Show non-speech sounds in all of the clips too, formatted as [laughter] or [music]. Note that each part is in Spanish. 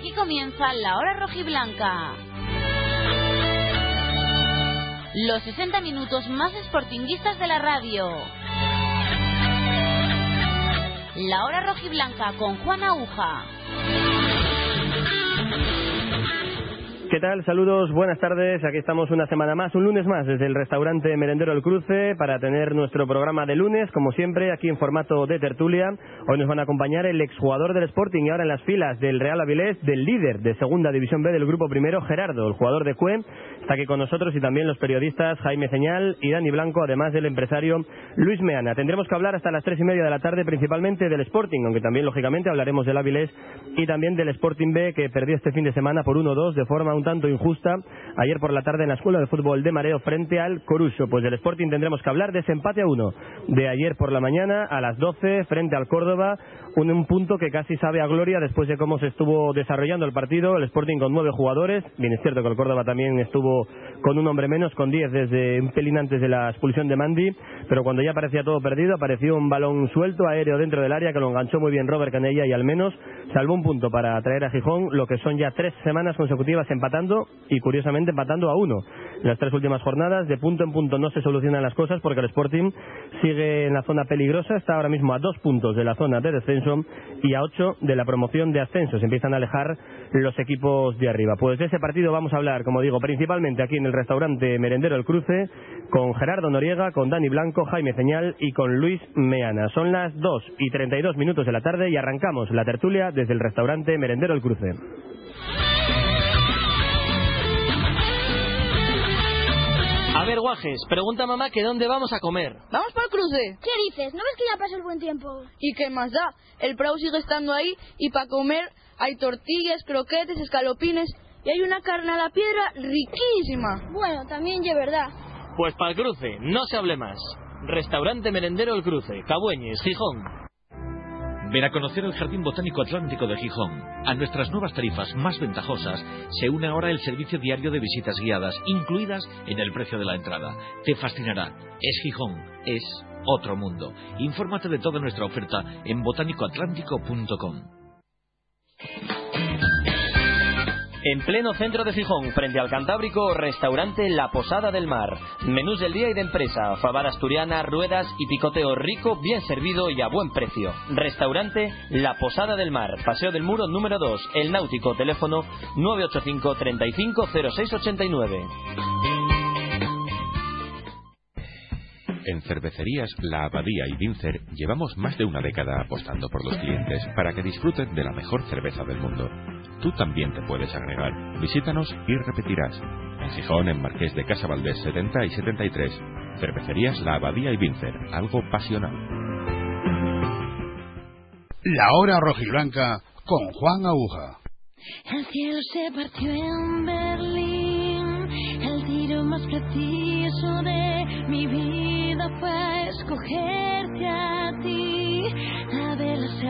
Aquí comienza la hora rojiblanca. Los 60 minutos más sportinguistas de la radio. La hora rojiblanca con Juan Aguja. ¿Qué tal? Saludos, buenas tardes. Aquí estamos una semana más, un lunes más, desde el restaurante Merendero El Cruce para tener nuestro programa de lunes, como siempre, aquí en formato de tertulia. Hoy nos van a acompañar el exjugador del Sporting y ahora en las filas del Real Avilés, del líder de Segunda División B del Grupo Primero, Gerardo, el jugador de CUE. Está aquí con nosotros y también los periodistas Jaime Señal y Dani Blanco, además del empresario Luis Meana. Tendremos que hablar hasta las tres y media de la tarde principalmente del Sporting, aunque también, lógicamente, hablaremos del Avilés y también del Sporting B, que perdió este fin de semana por 1-2 de forma un tanto injusta ayer por la tarde en la Escuela de Fútbol de Mareo frente al Coruso. Pues del Sporting tendremos que hablar de ese empate a uno de ayer por la mañana a las 12 frente al Córdoba. Un, un punto que casi sabe a gloria después de cómo se estuvo desarrollando el partido. El Sporting con nueve jugadores. Bien, es cierto que el Córdoba también estuvo con un hombre menos, con diez desde un pelín antes de la expulsión de Mandy. Pero cuando ya parecía todo perdido, apareció un balón suelto aéreo dentro del área que lo enganchó muy bien Robert Canella y al menos salvó un punto para traer a Gijón lo que son ya tres semanas consecutivas empatando y curiosamente empatando a uno. En las tres últimas jornadas, de punto en punto no se solucionan las cosas porque el Sporting sigue en la zona peligrosa, está ahora mismo a dos puntos de la zona de descenso y a ocho de la promoción de ascenso. Se empiezan a alejar los equipos de arriba. Pues de ese partido vamos a hablar, como digo, principalmente aquí en el restaurante Merendero El Cruce, con Gerardo Noriega, con Dani Blanco, Jaime Señal y con Luis Meana. Son las dos y treinta y dos minutos de la tarde y arrancamos la tertulia desde el restaurante Merendero El Cruce. A ver, Guajes, pregunta a mamá que dónde vamos a comer. Vamos por el cruce. ¿Qué dices? ¿No ves que ya pasa el buen tiempo? ¿Y qué más da? El Prau sigue estando ahí y para comer hay tortillas, croquetes, escalopines y hay una carne a la piedra riquísima. Bueno, también es verdad. Pues para el cruce, no se hable más. Restaurante Merendero El Cruce, Cabueñes, Gijón. Ven a conocer el Jardín Botánico Atlántico de Gijón. A nuestras nuevas tarifas más ventajosas se une ahora el servicio diario de visitas guiadas, incluidas en el precio de la entrada. Te fascinará. Es Gijón. Es otro mundo. Infórmate de toda nuestra oferta en botánicoatlántico.com. En pleno centro de Gijón, frente al Cantábrico, restaurante La Posada del Mar. Menús del día y de empresa, fabada asturiana, ruedas y picoteo rico, bien servido y a buen precio. Restaurante La Posada del Mar, Paseo del Muro número 2, El Náutico, teléfono 985 35 0689. En cervecerías La Abadía y Vincer llevamos más de una década apostando por los clientes para que disfruten de la mejor cerveza del mundo. Tú también te puedes agregar. Visítanos y repetirás. En Gijón, en Marqués de Casa Valdés 70 y 73. Cervecerías La Abadía y Vincer. Algo pasional. La hora rojiblanca con Juan Aguja. El cielo se partió en Berlín. El tiro más preciso de mi vida fue escogerte a ti. La vela se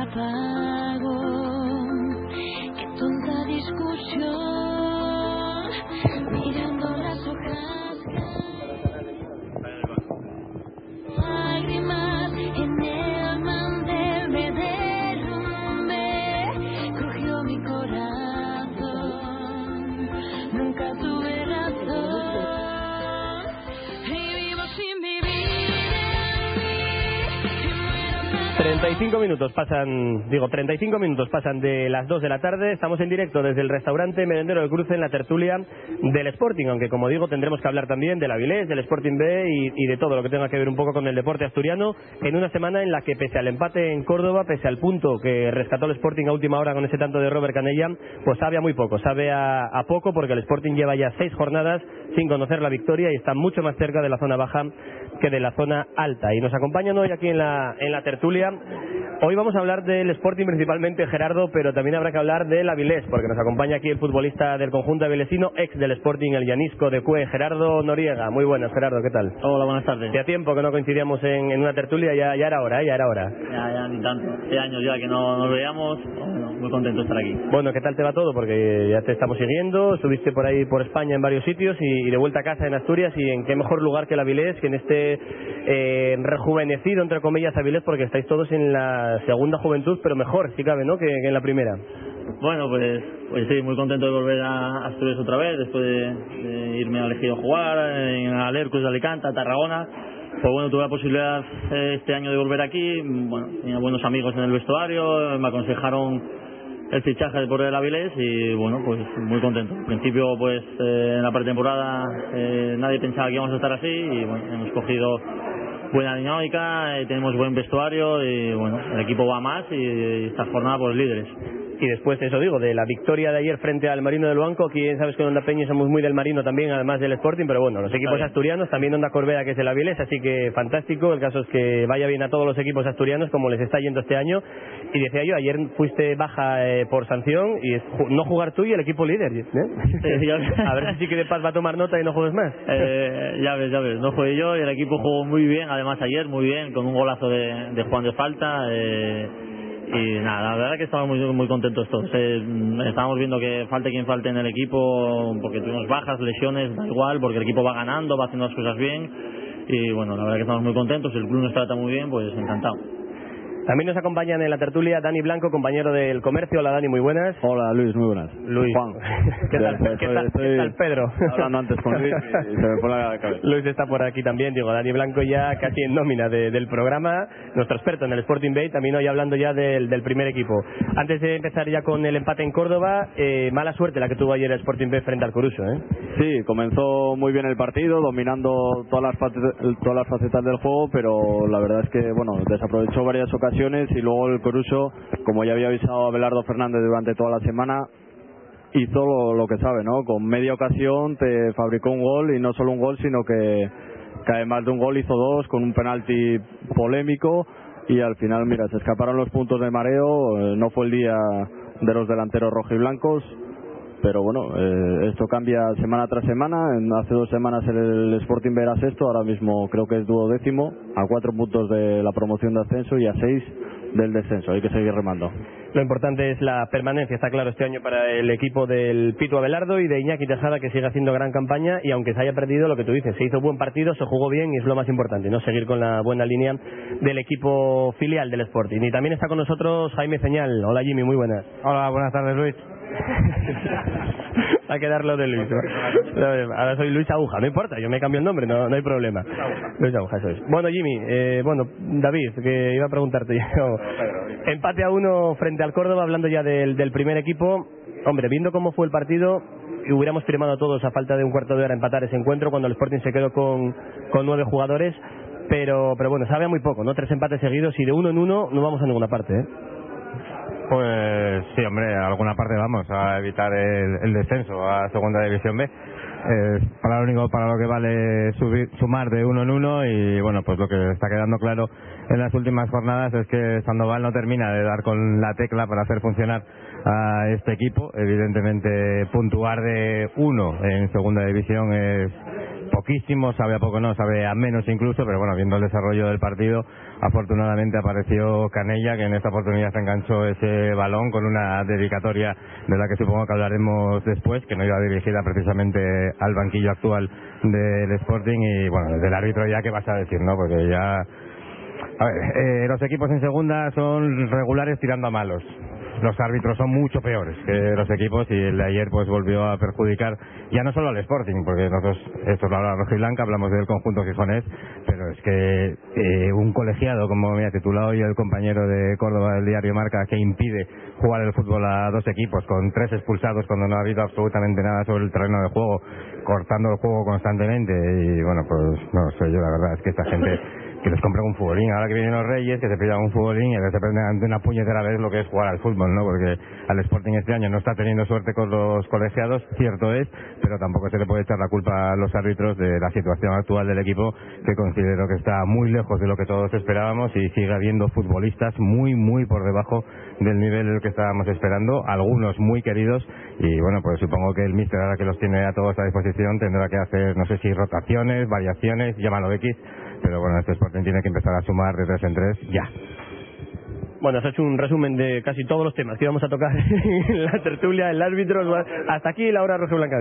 35 minutos pasan, digo, 35 minutos pasan de las 2 de la tarde. Estamos en directo desde el restaurante Merendero del Cruce en la tertulia del Sporting, aunque como digo, tendremos que hablar también del Avilés, del Sporting B y, de todo lo que tenga que ver un poco con el deporte asturiano en una semana en la que pese al empate en Córdoba, pese al punto que rescató el Sporting a última hora con ese tanto de Robert Canella, pues sabe a muy poco, sabe a, a poco porque el Sporting lleva ya seis jornadas sin conocer la victoria y está mucho más cerca de la zona baja que de la zona alta. Y nos acompañan hoy aquí en la, en la tertulia. Hoy vamos a hablar del Sporting principalmente, Gerardo, pero también habrá que hablar del Avilés, porque nos acompaña aquí el futbolista del conjunto avilesino, ex del Sporting, el Llanisco de Cue, Gerardo Noriega. Muy buenas, Gerardo, ¿qué tal? Hola, buenas tardes. Hacía tiempo que no coincidíamos en, en una tertulia, ya, ya era hora, ¿eh? ya era hora. Ya, ya, ni tanto. Hace años ya que no nos veíamos. Bueno, muy contento de estar aquí. Bueno, ¿qué tal te va todo? Porque ya te estamos siguiendo, estuviste por ahí por España en varios sitios y, y de vuelta a casa en Asturias y en qué mejor lugar que el Avilés, que en este eh, rejuvenecido, entre comillas, Avilés, porque estáis todos en la segunda juventud, pero mejor, si cabe, ¿no? Que, en la primera. Bueno, pues, pues sí, muy contento de volver a Asturias otra vez, después de, de irme a Ejido a jugar, en Alercus de Alicante, a Tarragona. Pues bueno, tuve la posibilidad eh, este año de volver aquí, bueno, tenía buenos amigos en el vestuario, me aconsejaron el fichaje por el Avilés y bueno, pues muy contento. Al principio, pues eh, en la pretemporada eh, nadie pensaba que íbamos a estar así y bueno, hemos cogido buena dinámica, eh, tenemos buen vestuario y bueno, el equipo va más y, y esta jornada pues líderes. Y después, eso digo, de la victoria de ayer frente al Marino del Banco, aquí sabes que en Onda Peña somos muy del Marino también, además del Sporting, pero bueno, los equipos asturianos, también Onda Corbera que es el Avilés, así que fantástico, el caso es que vaya bien a todos los equipos asturianos como les está yendo este año. Y decía yo, ayer fuiste baja eh, por sanción y es no jugar tú y el equipo líder. ¿eh? [laughs] A ver si sí que de paz va a tomar nota y no juegues más. Eh, ya ves, ya ves, no jugué yo y el equipo jugó muy bien, además ayer muy bien, con un golazo de, de Juan de Falta. eh, y nada, la verdad que estamos muy, muy contentos todos. Eh, estamos viendo que falte quien falte en el equipo, porque tuvimos bajas, lesiones, da igual, porque el equipo va ganando, va haciendo las cosas bien. Y bueno, la verdad que estamos muy contentos, el club nos trata muy bien, pues encantado. También nos acompañan en la tertulia Dani Blanco, compañero del comercio. Hola Dani, muy buenas. Hola Luis, muy buenas. Luis. Juan. [laughs] ¿Qué tal, Estoy- qué tal- estoy qué tal, Pedro? Hablando antes con Luis y se me fue la cabeza. Luis está por aquí también, digo, Dani Blanco ya casi en nómina de- del programa, nuestro experto en el Sporting Bay, también hoy hablando ya del, del primer equipo. Antes de empezar ya con el empate en Córdoba, eh, mala suerte la que tuvo ayer el Sporting Bay frente al Coruso, ¿eh? Sí, comenzó muy bien el partido, dominando todas las, todas las facetas del juego, pero la verdad es que bueno desaprovechó varias ocasiones y luego el Coruso, como ya había avisado a Belardo Fernández durante toda la semana, hizo lo, lo que sabe, ¿no? Con media ocasión te fabricó un gol y no solo un gol, sino que, que además de un gol hizo dos con un penalti polémico y al final, mira, se escaparon los puntos de mareo, eh, no fue el día de los delanteros rojiblancos, pero bueno, eh, esto cambia semana tras semana. En- hace dos semanas el Sporting era sexto, ahora mismo creo que es duodécimo, a cuatro puntos de la promoción de ascenso y a seis del descenso. Hay que seguir remando. Lo importante es la permanencia, está claro, este año para el equipo del Pito Abelardo y de Iñaki Tejada, que sigue haciendo gran campaña y aunque se haya perdido, lo que tú dices, se hizo buen partido, se jugó bien y es lo más importante, ¿no? Seguir con la buena línea del equipo filial del Sporting. Y también está con nosotros Jaime Señal. Hola Jimmy, muy buenas. Hola, buenas tardes Luis. [laughs] Va a quedar lo de Luis. ¿no? [laughs] Ahora soy Luis Aguja, no importa, yo me cambio el nombre, no, no hay problema. Luis Aguja, eso es. Bueno, Jimmy, eh, bueno, David, que iba a preguntarte [laughs] yo. Empate a uno frente al Córdoba, hablando ya del, del primer equipo. Hombre, viendo cómo fue el partido, y hubiéramos firmado todos a falta de un cuarto de hora empatar ese encuentro cuando el Sporting se quedó con, con nueve jugadores. Pero, pero bueno, sabe muy poco, ¿no? Tres empates seguidos y de uno en uno no vamos a ninguna parte, ¿eh? Pues sí, hombre, alguna parte vamos a evitar el, el descenso a Segunda División B. Para lo único para lo que vale subir, sumar de uno en uno y bueno, pues lo que está quedando claro en las últimas jornadas es que Sandoval no termina de dar con la tecla para hacer funcionar a este equipo. Evidentemente, puntuar de uno en Segunda División es poquísimo, sabe a poco no, sabe a menos incluso, pero bueno, viendo el desarrollo del partido, afortunadamente apareció Canella, que en esta oportunidad enganchó ese balón con una dedicatoria de la que supongo que hablaremos después, que no iba dirigida precisamente al banquillo actual del Sporting y bueno, del árbitro ya qué vas a decir, ¿no? Porque ya... A ver, eh, los equipos en segunda son regulares tirando a malos los árbitros son mucho peores que los equipos y el de ayer pues volvió a perjudicar ya no solo al Sporting, porque nosotros, esto lo habla Rojo y Blanca, hablamos del conjunto gijonés, pero es que eh, un colegiado, como me ha titulado hoy el compañero de Córdoba del diario Marca, que impide jugar el fútbol a dos equipos con tres expulsados cuando no ha habido absolutamente nada sobre el terreno de juego, cortando el juego constantemente y bueno, pues no sé yo, la verdad es que esta gente que les compren un futbolín. Ahora que vienen los Reyes, que se pidan un futbolín y que se aprendan de una puñetera vez lo que es jugar al fútbol, ¿no? Porque al Sporting este año no está teniendo suerte con los colegiados, cierto es, pero tampoco se le puede echar la culpa a los árbitros de la situación actual del equipo, que considero que está muy lejos de lo que todos esperábamos y sigue habiendo futbolistas muy, muy por debajo del nivel del que estábamos esperando, algunos muy queridos y bueno, pues supongo que el míster ahora que los tiene a todos a disposición tendrá que hacer, no sé si rotaciones, variaciones, llámalo X, pero bueno, este Sporting tiene que empezar a sumar de tres en tres ya. Bueno, has hecho un resumen de casi todos los temas que íbamos a tocar [laughs] en la tertulia, el árbitro, hasta aquí la hora roja blanca.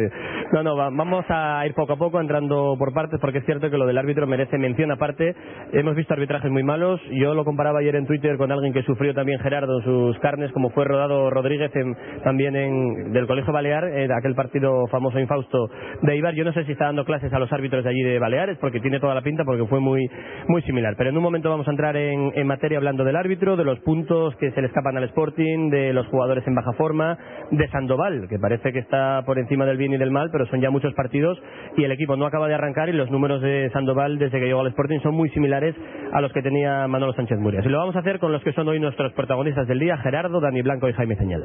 No, no, va- vamos a ir poco a poco entrando por partes porque es cierto que lo del árbitro merece mención aparte. Hemos visto arbitrajes muy malos. Yo lo comparaba ayer en Twitter con alguien que sufrió también Gerardo sus carnes, como fue Rodado Rodríguez en- también en, del Colegio Balear, en aquel partido famoso infausto de Ibar. Yo no sé si está dando clases a los árbitros de allí de Baleares porque tiene toda la pinta porque fue muy, muy similar. Pero en un momento vamos a entrar en, en materia hablando del árbitro, de los puntos que se le escapan al Sporting, de los jugadores en baja forma, de Sandoval, que parece que está por encima del bien y del mal, pero son ya muchos partidos y el equipo no acaba de arrancar y los números de Sandoval desde que llegó al Sporting son muy similares a los que tenía Manolo Sánchez Murias. Y lo vamos a hacer con los que son hoy nuestros protagonistas del día, Gerardo, Dani Blanco y Jaime Señal.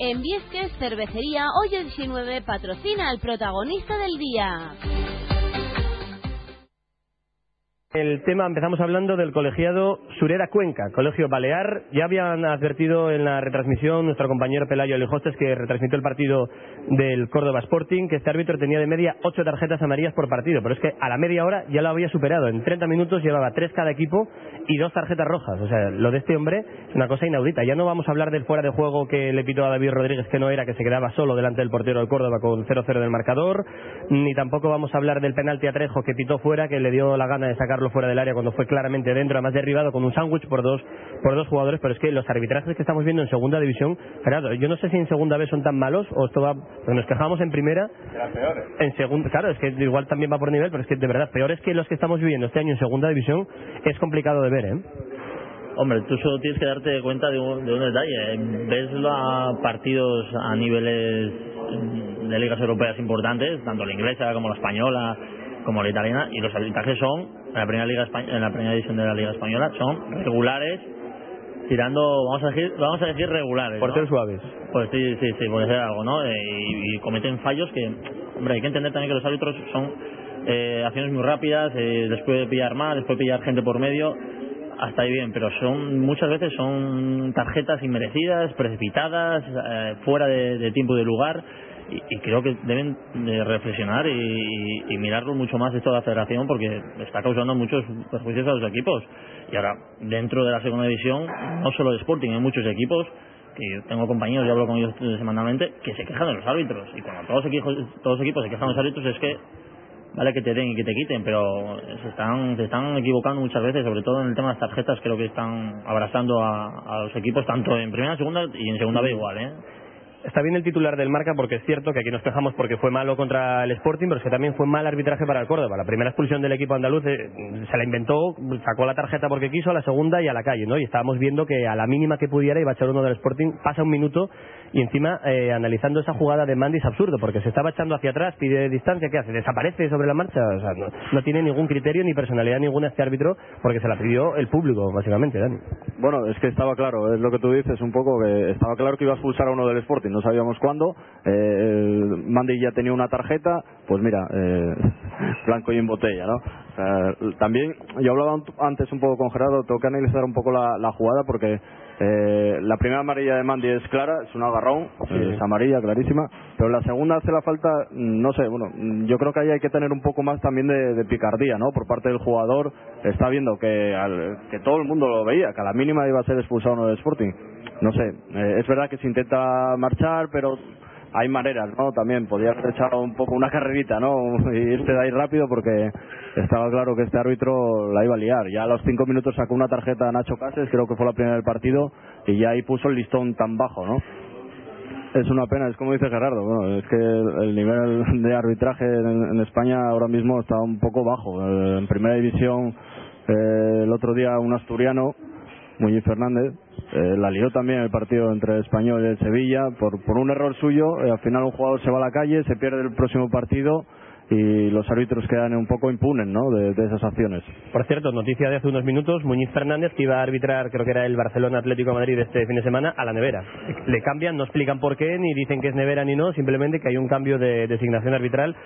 En Viesques, cervecería Hoyo 19 patrocina al protagonista del día. El tema, empezamos hablando del colegiado Surera Cuenca, colegio balear. Ya habían advertido en la retransmisión nuestro compañero Pelayo Lijostes, que retransmitió el partido del Córdoba Sporting, que este árbitro tenía de media ocho tarjetas amarillas por partido, pero es que a la media hora ya lo había superado. En 30 minutos llevaba tres cada equipo y dos tarjetas rojas. O sea, lo de este hombre es una cosa inaudita. Ya no vamos a hablar del fuera de juego que le pitó a David Rodríguez, que no era, que se quedaba solo delante del portero del Córdoba con 0-0 del marcador, ni tampoco vamos a hablar del penalti a Trejo que pitó fuera, que le dio la gana de sacarlo fuera del área cuando fue claramente dentro, además derribado con un sándwich por dos, por dos jugadores, pero es que los arbitrajes que estamos viendo en segunda división, Gerardo, yo no sé si en segunda vez son tan malos o esto va, porque nos quejamos en primera, en segunda, claro, es que igual también va por nivel, pero es que de verdad, peores que los que estamos viviendo este año en segunda división, es complicado de ver, ¿eh? Hombre, tú solo tienes que darte cuenta de un, de un detalle. Ves los partidos a niveles de ligas europeas importantes, tanto la inglesa como la española, como la italiana, y los arbitrajes son, en la primera liga espa- en la primera división de la liga española, son regulares, tirando, vamos a decir, vamos a decir regulares. Por ¿no? ser suaves. Pues sí, sí, sí, puede ser algo, ¿no? Eh, y, y cometen fallos que, hombre, hay que entender también que los árbitros son eh, acciones muy rápidas, eh, les puede pillar mal, les puede pillar gente por medio, hasta ahí bien, pero son muchas veces son tarjetas inmerecidas, precipitadas, eh, fuera de, de tiempo y de lugar. Y, y creo que deben de reflexionar y, y- y mirarlo mucho más esto de la federación porque está causando muchos perjuicios a los equipos. Y ahora, dentro de la segunda división, no solo de Sporting, hay muchos equipos que yo tengo compañeros, yo hablo con ellos semanalmente, que se quejan de los árbitros. Y cuando todos los equipos, todos equipos se quejan de los árbitros es que vale que te den y que te quiten, pero se están, se están equivocando muchas veces, sobre todo en el tema de las tarjetas, creo que están abrazando a, a los equipos tanto en primera, segunda y en segunda B igual, ¿eh? Está bien el titular del marca porque es cierto que aquí nos quejamos porque fue malo contra el Sporting, pero es que también fue mal arbitraje para el Córdoba. La primera expulsión del equipo andaluz eh, se la inventó, sacó la tarjeta porque quiso, a la segunda y a la calle, ¿no? Y estábamos viendo que a la mínima que pudiera iba a echar uno del Sporting, pasa un minuto y encima eh, analizando esa jugada de Mandy es absurdo porque se estaba echando hacia atrás, pide distancia, ¿qué hace? Desaparece sobre la marcha, o sea, no, no tiene ningún criterio ni personalidad ninguna este árbitro porque se la pidió el público, básicamente, Dani. Bueno, es que estaba claro, es lo que tú dices un poco, que estaba claro que iba a expulsar a uno del Sporting, no sabíamos cuándo. Eh, Mandy ya tenía una tarjeta, pues mira, eh, blanco y en botella, ¿no? También, yo hablaba antes un poco con Gerardo, tengo que analizar un poco la jugada porque eh, la primera amarilla de Mandy es clara, es un agarrón, es amarilla, clarísima, pero la segunda hace la falta, mm, no sé, bueno, mm, yo creo que ahí hay que tener un poco más también de, de picardía, ¿no? Por parte del jugador, está viendo que, al- que todo el mundo lo veía, que a la mínima iba a ser expulsado uno del Sporting. No sé, eh, es verdad que se intenta marchar, pero hay maneras, ¿no? También podía haber echado un poco una carrerita, ¿no? [laughs] Y irte de ahí rápido porque estaba claro que este árbitro la iba a liar. Ya a los cinco minutos sacó una tarjeta a Nacho Cases, creo que fue la primera del partido, y ya ahí puso el listón tan bajo, ¿no? Es una pena, es como dice Gerardo, es que el, el nivel de arbitraje en, en España ahora mismo está un poco bajo. Eh, en primera división, eh, el otro día un asturiano, Muñiz Fernández, eh, la lió también el partido entre el Español y el Sevilla por, un error suyo. eh, al final un jugador se va a la calle, se pierde el próximo partido y los árbitros quedan un poco impunes ¿no? de, esas acciones. Por cierto, noticia de hace unos minutos, Muñiz Fernández, que iba a arbitrar, creo que era el Barcelona Atlético Madrid este fin de semana, a la nevera. Le cambian, no explican por qué, ni dicen que es nevera ni no, simplemente que hay un cambio de designación arbitral.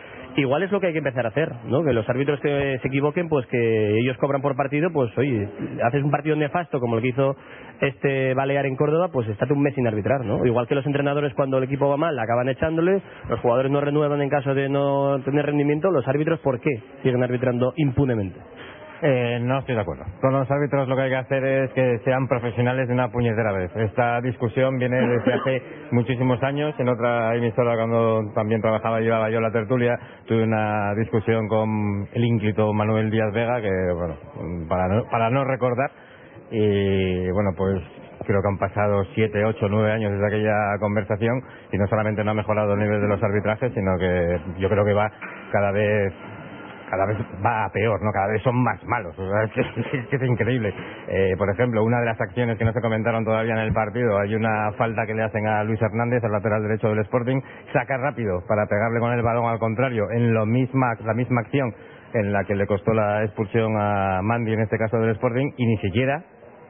Igual es lo que hay que empezar a hacer, ¿no? Que los árbitros que se equivoquen, pues que ellos cobran por partido, pues oye, haces un partido nefasto como el que hizo este Balear en Córdoba, pues estate un mes sin arbitrar, ¿no? Igual que los entrenadores cuando el equipo va mal acaban echándole, los jugadores no renuevan en caso de no tener rendimiento, los árbitros, ¿por qué siguen arbitrando impunemente? Eh, no estoy de acuerdo. Con los árbitros lo que hay que hacer es que sean profesionales de una puñetera vez. Esta discusión viene desde hace [laughs] muchísimos años. En otra emisora, cuando también trabajaba y llevaba yo la tertulia, tuve una discusión con el ínclito Manuel Díaz Vega, que, bueno, para no, para no recordar. Y, bueno, pues creo que han pasado siete, ocho, nueve años desde aquella conversación y no solamente no ha mejorado el nivel de los arbitrajes, sino que yo creo que va cada vez cada vez va a peor, ¿no? Cada vez son más malos. O sea, es, [laughs] es increíble. Eh, por ejemplo, una de las acciones que no se comentaron todavía en el partido, hay una falta que le hacen a Luis Hernández, el lateral derecho del Sporting, saca rápido para pegarle con el balón al contrario, en lo misma, la misma acción en la que le costó la expulsión a Mandy, en este caso del Sporting, y ni siquiera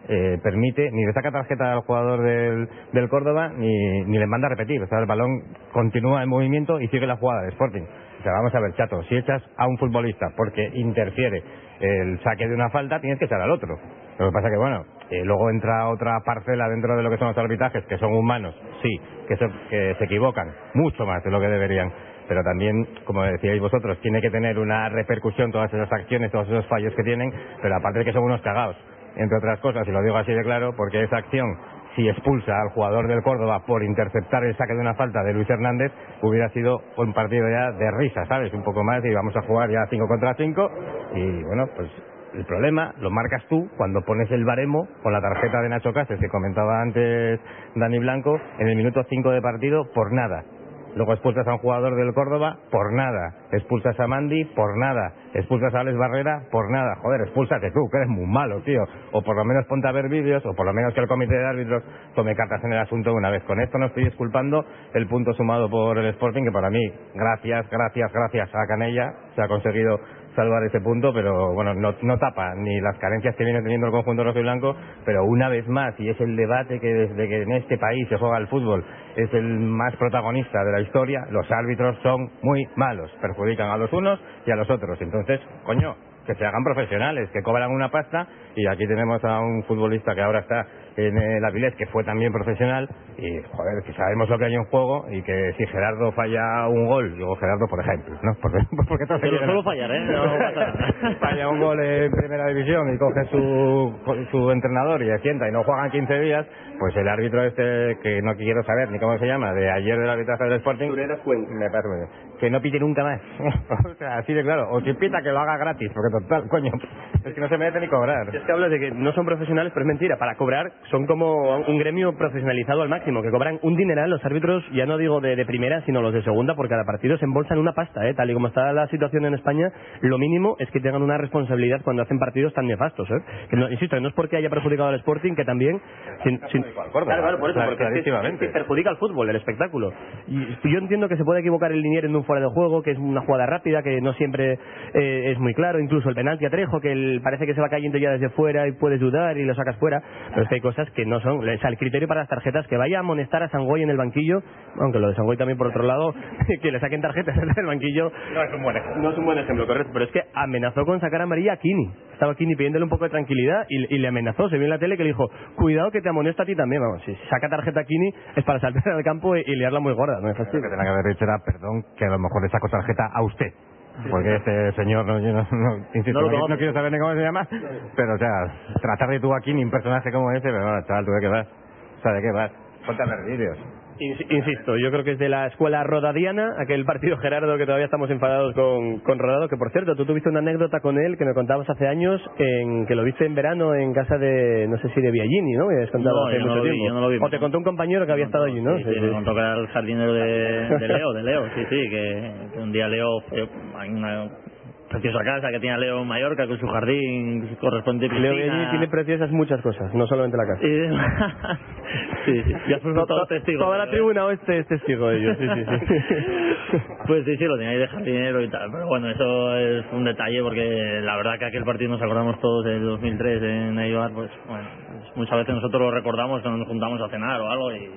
eh, permite, ni le saca tarjeta al jugador del, del Córdoba, ni, ni le manda a repetir. O sea, el balón continúa en movimiento y sigue la jugada del Sporting. O sea, vamos a ver, chato, si echas a un futbolista porque interfiere el saque de una falta, tienes que echar al otro. Lo que pasa que, bueno, eh, luego entra otra parcela dentro de lo que son los arbitrajes, que son humanos, sí, que se, que se equivocan mucho más de lo que deberían. Pero también, como decíais vosotros, tiene que tener una repercusión todas esas acciones, todos esos fallos que tienen, pero aparte de que son unos cagados, entre otras cosas, y lo digo así de claro, porque esa acción si expulsa al jugador del Córdoba por interceptar el saque de una falta de Luis Hernández, hubiera sido un partido ya de risa, ¿sabes? Un poco más y vamos a jugar ya 5 contra 5 y bueno, pues el problema lo marcas tú cuando pones el baremo con la tarjeta de Nacho Cáceres que comentaba antes Dani Blanco en el minuto 5 de partido por nada. Luego expulsas a un jugador del Córdoba por nada. Expulsas a Mandy por nada. Expulsas a Alex Barrera por nada. Joder, expúlsate tú, que eres muy malo, tío. O por lo menos ponte a ver vídeos, o por lo menos que el comité de árbitros tome cartas en el asunto de una vez. Con esto no estoy disculpando el punto sumado por el Sporting, que para mí, gracias, gracias, gracias a Canella, se ha conseguido salvar ese punto, pero bueno, no, no tapa ni las carencias que viene teniendo el conjunto rojo y blanco, pero una vez más, y es el debate que desde que en este país se juega el fútbol es el más protagonista de la historia, los árbitros son muy malos, perjudican a los unos y a los otros. Entonces, coño, que se hagan profesionales, que cobran una pasta, y aquí tenemos a un futbolista que ahora está en el Avilés, que fue también profesional, y joder, que sabemos lo que hay en juego, y que si Gerardo falla un gol, digo Gerardo por ejemplo, ¿no? Porque, [laughs] porque todos se Pero solo fallar, ¿eh? No [laughs] falla un gol en primera división y coge su, su entrenador y asienta y no juegan 15 días, pues el árbitro este, que no quiero saber ni cómo se llama, de ayer del arbitraje del Sporting, me parece muy bien. que no pite nunca más. [laughs] o sea, así de claro. O si pita, que lo haga gratis, porque total, coño, es que no se merece ni cobrar. Es que hablas de que no son profesionales, pero es mentira. Para cobrar son como un gremio profesionalizado al máximo, que cobran un dineral los árbitros, ya no digo de, de primera, sino los de segunda, por cada partido se embolsan una pasta, ¿eh? Tal y como está la situación en España, lo mínimo es que tengan una responsabilidad cuando hacen partidos tan nefastos, ¿eh? Que no, insisto, que no es porque haya perjudicado al Sporting, que también... sin- sin- claro, claro, por eso, porque es que- clarísimamente. es que perjudica al fútbol, el espectáculo. Y yo entiendo que se puede equivocar el linier en un fuera de juego, que es una jugada rápida, que no siempre eh, es muy claro, incluso el penalti a Trejo, que el- parece que se va cayendo ya desde fuera y puedes dudar y lo sacas fuera, pero es que hay cosas que no son, o sea, el criterio para las tarjetas, que vaya a amonestar a Sangoy en el banquillo, aunque lo de Sangoy también por otro lado, [laughs] que le saquen tarjetas [laughs] en el banquillo, No es un buen ejemplo. no es un buen ejemplo, correcto, pero es que amenazó con sacar amarilla a Kini. Estaba Kini pidiéndole un poco de tranquilidad y, y le amenazó. Se vio en la tele que le dijo, cuidado que te amonesta a ti también. Vamos, si saca tarjeta a Kini es para saltar al campo y, y liarla muy gorda. No es Lo que tenía que haber dicho era, perdón, que a lo mejor le saco tarjeta a usted. Porque este señor, no, yo no, no- insisto, No quiero saber ni cómo se llama, pero o sea, tratar de tú aquí ni un personaje como ese, pero bueno, chaval, ¿tú de qué vas? O sea, ¿de qué vas? Ponte a ver vídeos. Ins- Insisto, yo creo que es de la escuela rodadiana, aquel partido Gerardo que todavía estamos enfadados con, con Rodado, que por cierto, tú tuviste una anécdota con él que me contabas hace años, en que lo viste en verano en casa de, no sé si de Biagini, ¿no? Me No, hace yo no mucho lo vi, tiempo. yo no lo vi. O te contó un compañero que había estado allí, ¿no? Sí, sí, me contó que era el jardinero de, [laughs] de Leo, de Leo, sí, sí, que, que un día Leo a una preciosa casa que tenía Leo en Mallorca con su jardín correspondiente. Leo Biagini tiene preciosas muchas cosas, no solamente la casa. Y- [laughs] sí, sí, ya fuimos todos testigos. Toda la tribuna oeste es testigo de ello, sí, sí, sí. [laughs] Pues sí, sí, lo tenía ahí de jardinero y tal. Pero bueno, eso es un detalle porque la verdad que aquel partido nos acordamos todos del 2003 en Eibar, pues bueno, pues muchas veces nosotros lo recordamos cuando nos juntamos a cenar o algo y,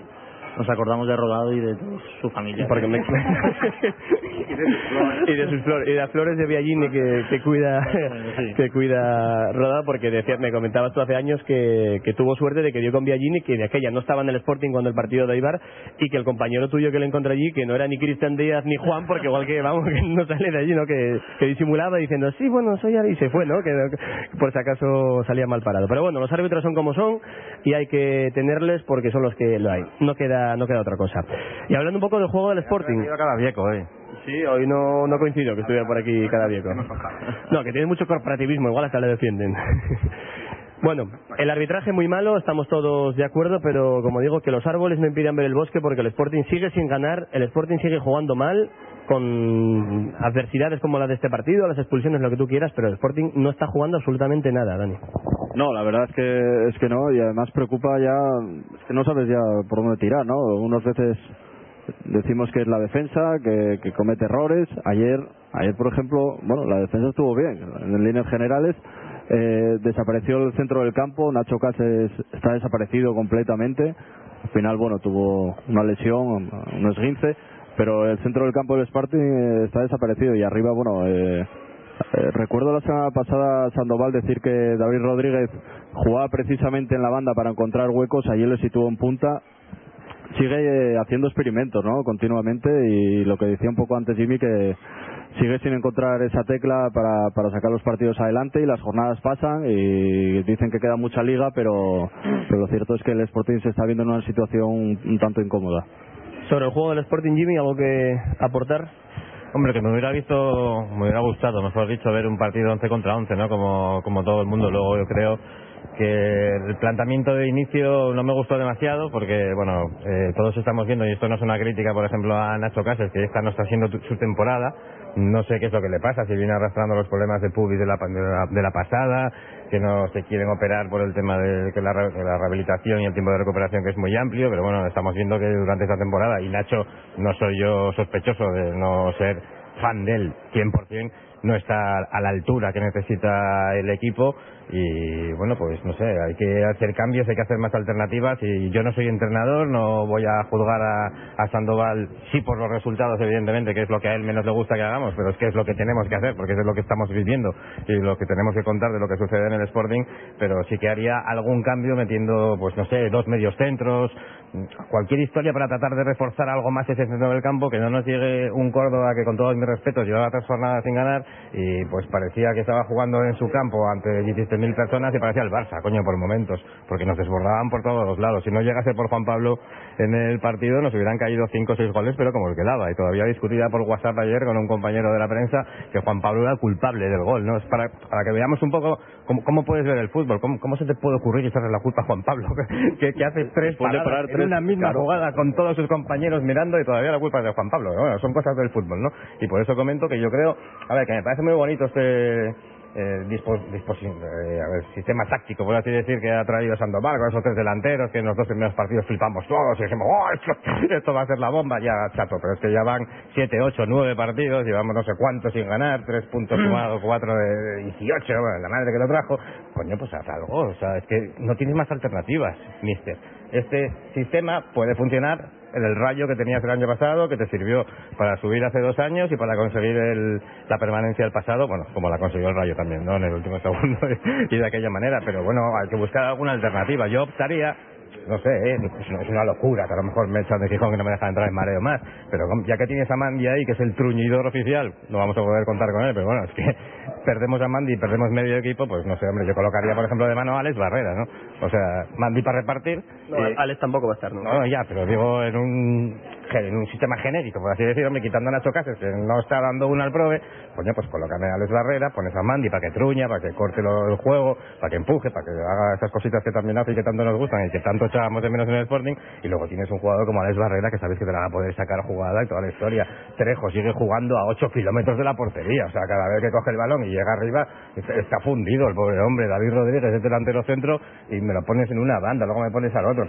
nos acordamos de Rodado y de toda su familia. Porque me... [laughs] y de sus flores, y de las flores de Biagini que, que cuida que cuida Roda porque decía, me comentabas tú hace años que, que tuvo suerte de que dio con Biagini que de aquella no estaba en el Sporting cuando el partido de Ibar y que el compañero tuyo que le encontré allí que no era ni Cristian Díaz ni Juan porque igual que vamos [laughs] que no sale de allí no que, que disimulaba diciendo sí bueno soy Ari y se fue no que, que por si acaso salía mal parado. Pero bueno los árbitros son como son y hay que tenerles porque son los que lo hay no queda no queda otra cosa y hablando un poco del juego del Sporting cada viejo, eh. Sí, hoy no, no coincido que estuviera por aquí cada viejo. No, que tiene mucho corporativismo, igual hasta le defienden. [laughs] Bueno, el arbitraje muy malo, estamos todos de acuerdo, pero como digo, que los árboles no impiden ver el bosque porque el Sporting sigue sin ganar, el Sporting sigue jugando mal, con adversidades como la de este partido, las expulsiones, lo que tú quieras, pero el Sporting no está jugando absolutamente nada, Dani. No, la verdad es que es que no y además preocupa ya es que no sabes ya por dónde tirar, ¿no? Unas veces decimos que es la defensa que, que comete errores. Ayer ayer por ejemplo, bueno, la defensa estuvo bien en líneas generales. Eh, desapareció el centro del campo, Nacho Cáceres está desaparecido completamente. Al final, bueno, tuvo una lesión, un esguince, pero el centro del campo del Sparting eh, está desaparecido y arriba, bueno, eh, eh, recuerdo la semana pasada Sandoval decir que David Rodríguez jugaba precisamente en la banda para encontrar huecos, ayer le situó en punta. Sigue eh, haciendo experimentos, ¿no? Continuamente y lo que decía un poco antes Jimmy que sigue sin encontrar esa tecla para, para sacar los partidos adelante y las jornadas pasan y dicen que queda mucha liga, pero, pero lo cierto es que el Sporting se está viendo en una situación un, un tanto incómoda. Sobre el juego del Sporting, Jimmy, ¿algo que aportar? Hombre, que me hubiera visto, me hubiera gustado, mejor dicho, ver un partido 11 contra 11, ¿no? Como, como todo el mundo. Luego yo creo que el planteamiento de inicio no me gustó demasiado porque, bueno, eh, todos estamos viendo, y esto no es una crítica, por ejemplo, a Nacho Cases, que esta no está tu- su temporada. No sé qué es lo que le pasa, si viene arrastrando los problemas de pubis de la, de la, de la pasada, que no se quieren operar por el tema de la, la rehabilitación y el tiempo de recuperación que es muy amplio, pero bueno, estamos viendo que durante esta temporada, y Nacho, no soy yo sospechoso de no ser fan de él 100%, no está a la altura que necesita el equipo y bueno pues no sé hay que hacer cambios hay que hacer más alternativas y yo no soy entrenador no voy a juzgar a, a Sandoval sí por los resultados evidentemente que es lo que a él menos le gusta que hagamos pero es que es lo que tenemos que hacer porque es lo que estamos viviendo y lo que tenemos que contar de lo que sucede en el Sporting pero sí que haría algún cambio metiendo pues no sé dos medios centros cualquier historia para tratar de reforzar algo más ese centro del campo que no nos llegue un Córdoba que con todos mis respetos llevaba tres jornadas sin ganar y pues parecía que estaba jugando en su campo ante 17.000 personas y parecía el Barça, coño, por momentos, porque nos desbordaban por todos los lados. Si no llegase por Juan Pablo en el partido nos hubieran caído cinco o seis goles, pero como el que daba. Y todavía discutía por WhatsApp ayer con un compañero de la prensa que Juan Pablo era culpable del gol, ¿no? Es para, para que veamos un poco cómo, cómo puedes ver el fútbol, cómo, cómo se te puede ocurrir echarle la culpa a Juan Pablo, [laughs] que, que hace tres paradas parar en una misma claro. jugada con todos sus compañeros mirando y todavía la culpa es de Juan Pablo. Bueno, son cosas del fútbol, ¿no? Y por eso comento que yo creo, a ver, que me parece muy bonito este eh, dispo- disposi- eh, a ver, sistema táctico, por así decir, que ha traído Sandoval con esos tres delanteros, que en los dos primeros partidos flipamos todos y dijimos, ¡oh, esto, esto va a ser la bomba! Ya, chato, pero es que ya van siete, ocho, nueve partidos, llevamos no sé cuántos sin ganar, tres puntos sumados, cuatro de 18, bueno, la madre que lo trajo. Coño, pues haz algo, o sea, es que no tienes más alternativas, mister. Este sistema puede funcionar el rayo que tenías el año pasado, que te sirvió para subir hace dos años y para conseguir el- la permanencia del pasado, bueno, como la consiguió el rayo también, ¿no? En el último [laughs] segundo y de aquella manera, pero bueno, hay que buscar alguna alternativa. Yo optaría no sé, ¿eh? es, una, locura, que a lo mejor me echan de Gijón y no me dejan entrar en mareo más, pero ya que tienes a Mandy ahí, que es el truñidor oficial, no vamos a poder contar con él, pero bueno, es que [laughs] perdemos a Mandy y perdemos medio equipo, pues no sé, hombre, yo colocaría, por ejemplo, de mano a Alex Barrera, ¿no? O sea, Mandy para repartir. No, eh, Alex tampoco va a estar, ¿no? no, ya, pero digo en un, en un sistema genérico, por así decirlo, me quitando a Nacho Cáceres, que no está dando una al prove, coño, pues colócame a Alex Barrera, pones a Mandy para que truña, para que corte el juego, para que empuje, para que haga esas cositas que también hace y que tanto nos gustan y que tanto echábamos de menos en el Sporting, y luego tienes un jugador como Alex Barrera que sabéis que te la va a poder sacar jugada y toda la historia. Trejo sigue jugando a 8 kilómetros de la portería, o sea, cada vez que coge el balón y llega arriba, está fundido el pobre hombre, David Rodríguez es delantero centro y me lo pones en una banda, luego me pones al otro.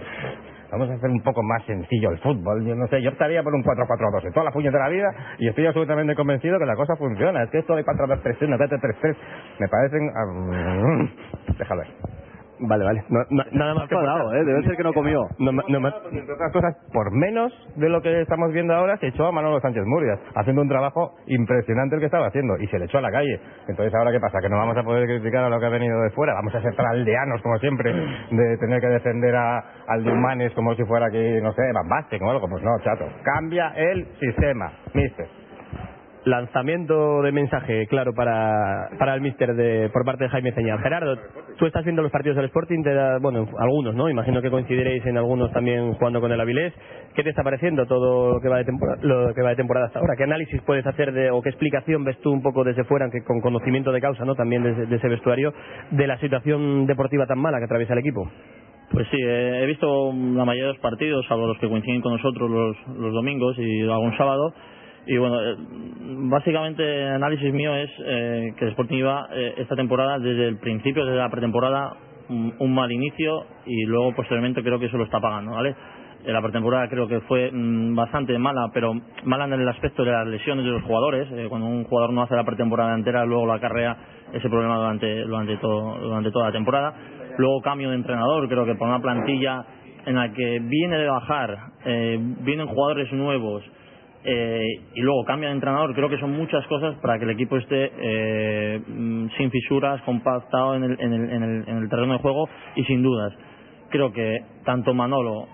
Vamos a hacer un poco más sencillo el fútbol. Yo no sé, yo optaría por un 4-4-2 en toda la puñetera vida y estoy absolutamente convencido que la cosa funciona. Es que esto de 4-2-3-1, 3-3-3, me parecen... ah, déjalo ahí. Vale, vale. No- no- nada más que aportar. ¿eh? Debe ser que no comió. No, no, ma- Entre otras cosas, por menos de lo que estamos viendo ahora, se echó a Manolo Sánchez Murias, haciendo un trabajo impresionante el que estaba haciendo, y se le echó a la calle. Entonces, ¿ahora qué pasa? ¿Que no vamos a poder criticar a lo que ha venido de fuera? ¿Vamos a ser tan aldeanos, como siempre, de tener que defender a, al de Humanes como si fuera aquí, no sé, Van Basten o algo? Pues no, chato. Cambia el sistema, mister. Lanzamiento de mensaje claro para, para el míster de, por parte de Jaime Ceñal. Gerardo, tú estás viendo los partidos del Sporting, te da- bueno, algunos, ¿no? Imagino que coincidiréis en algunos también jugando con el Avilés. ¿Qué te está pareciendo todo lo que va de temporada, lo que va de temporada hasta ahora? ¿Qué análisis puedes hacer de, o qué explicación ves tú un poco desde fuera, aunque con conocimiento de causa, ¿no? También de ese vestuario, de la situación deportiva tan mala que atraviesa el equipo? Pues sí, he visto la mayoría de los partidos, salvo los que coinciden con nosotros los, los domingos y algún sábado. Y bueno, eh, básicamente el análisis mío es eh, que el Sporting iba eh, esta temporada desde el principio, desde la pretemporada, un, mal inicio y luego posteriormente creo que eso lo está pagando, ¿vale? Eh, La pretemporada creo que fue mm, bastante mala, pero mala en el aspecto de las lesiones de los jugadores. Cuando un jugador no hace la pretemporada entera, luego la acarrea ese problema durante, durante, todo, durante toda la temporada. Luego cambio de entrenador, creo que por una plantilla en la que viene de bajar, eh, vienen jugadores nuevos eh, y luego cambia de entrenador, creo que son muchas cosas para que el equipo esté eh, mm, sin fisuras, compactado en el, en, el, en, el, en el terreno de juego y sin dudas. Creo que tanto Manolo,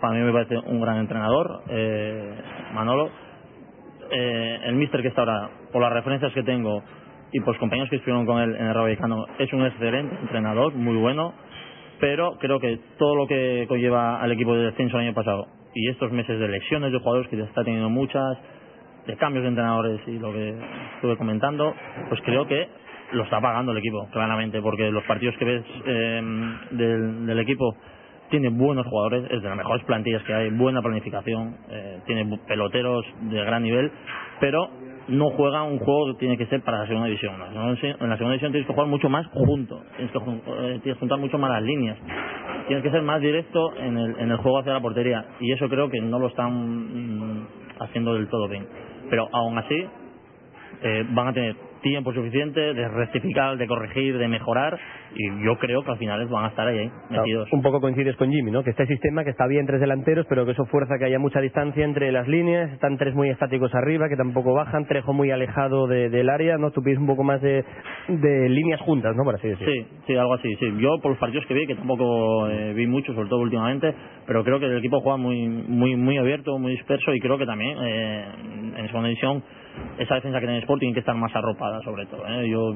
para mí me parece un gran entrenador, eh, Manolo, eh, el míster que está ahora, por las referencias que tengo y por los compañeros que estuvieron con él en el Raboycano, es un excelente entrenador, muy bueno, pero creo que todo lo que conlleva al equipo de descenso el año pasado y estos meses de lesiones de jugadores que ya está teniendo muchas, de cambios de entrenadores y lo que estuve comentando, pues creo que lo está pagando el equipo, claramente, porque los partidos que ves eh, del, equipo tiene buenos jugadores, es de las mejores plantillas que hay, buena planificación, eh, tiene peloteros de gran nivel, pero no juega un juego que tiene que ser para la segunda división. En la segunda división- tienes que jugar mucho más junto, tienes que, jun- eh, tienes que juntar mucho más las líneas, tienes que ser más directo en el, en el juego hacia la portería, y eso creo que no lo están mm, haciendo del todo bien. Pero aún así, eh, van a tener tiempo suficiente de rectificar, de corregir, de mejorar y yo creo que al final van a estar ahí, ahí, metidos. Un poco coincides con Jimmy, ¿no? Que este sistema que está bien tres delanteros, pero que eso fuerza que haya mucha distancia entre las líneas, están tres muy estáticos arriba, que tampoco bajan, Trejo muy alejado de- del área, ¿no? Tú pides un poco más de, de líneas juntas, ¿no? Por así decirlo. Sí, sí, algo así, sí. Yo por los partidos que vi, que tampoco eh, vi mucho, sobre todo últimamente, pero creo que el equipo juega muy muy muy abierto, muy disperso y creo que también eh, en segunda división esa defensa que tiene Sporting tiene que estar más arropada sobre todo. ¿eh? Yo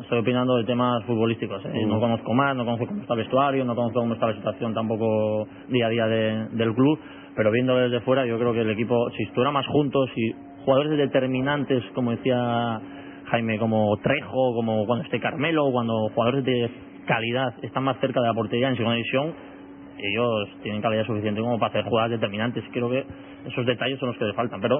estoy opinando de temas futbolísticos. ¿eh? No conozco más, no conozco cómo está el vestuario, no conozco cómo está la situación tampoco día a día de- del club, pero viendo desde fuera yo creo que el equipo, si estuviera más juntos y jugadores determinantes, como decía Jaime, como Trejo, como cuando esté Carmelo, cuando jugadores de calidad están más cerca de la portería en segunda división, ellos tienen calidad suficiente como para hacer jugadas determinantes. Creo que esos detalles son los que le faltan, pero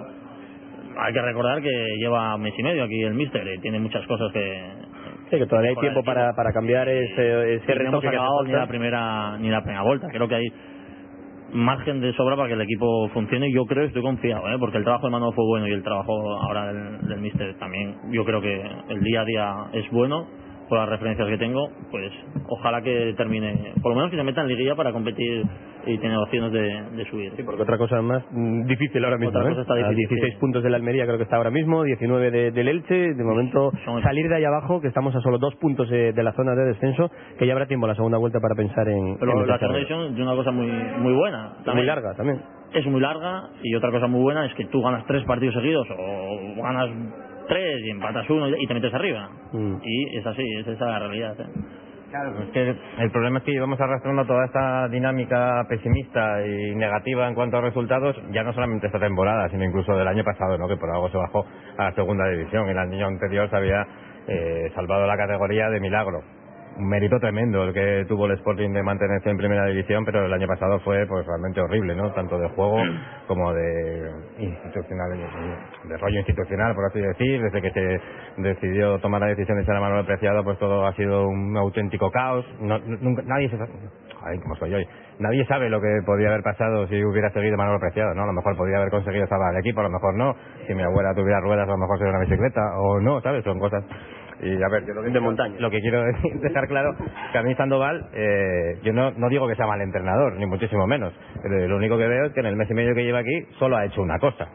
hay que recordar que lleva un mes y medio aquí el Mister y tiene muchas cosas que... Sí, que todavía hay tiempo para, para cambiar ese, ese Sí, no hemos acabado ni la primera ni la primera vuelta. Creo que hay margen de sobra para que el equipo funcione y yo creo, estoy confiado, ¿eh? porque el trabajo de Manolo fue bueno y el trabajo ahora del, del Mister también. Yo creo que el día a día es bueno por las referencias que tengo, pues ojalá que termine, por lo menos que se meta en liguilla para competir y tener opciones de, de subir. Sí, porque otra cosa más mm, difícil ahora mismo. Otra ¿eh? cosa está A difícil, 16 sí. puntos del Almería creo que está ahora mismo, 19 de- del Elche. De momento Son- salir de ahí abajo, que estamos a solo dos puntos eh, de la zona de descenso, que ya habrá tiempo la segunda vuelta para pensar en. Pero en la división es una cosa muy muy buena. muy larga también. es muy larga y otra cosa muy buena es que tú ganas tres partidos seguidos o ganas tres y empatas uno y te metes arriba. Mm. Y es así, es esa la realidad. ¿eh? Claro, es que el problema es que llevamos arrastrando toda esta dinámica pesimista y negativa en cuanto a resultados, ya no solamente esta temporada, sino incluso del año pasado, ¿no? que por algo se bajó a la segunda división. El año anterior se había eh, salvado la categoría de milagro. Un mérito tremendo el que tuvo el Sporting de mantenerse en primera división, pero el año pasado fue pues realmente horrible, ¿no? Tanto de juego como de institucional, de rollo institucional, por así decir. Desde que se decidió tomar la decisión de echar a Manuel Preciado, pues todo ha sido un auténtico caos. No- nunca- nadie se ay, como soy hoy. Nadie sabe lo que podría haber pasado si hubiera seguido Manuel Preciado, ¿no? A lo mejor podría haber conseguido salvar al equipo, a lo mejor no. Si mi abuela tuviera ruedas, a lo mejor sería una bicicleta, o no, ¿sabes? Son cosas Y a ver, yo lo que, De montaña. lo que quiero [laughs] dejar claro que a mí Sandoval, eh, yo no, no digo que sea mal entrenador, ni muchísimo menos. Pero lo único que veo es que en el mes y medio que lleva aquí solo ha hecho una cosa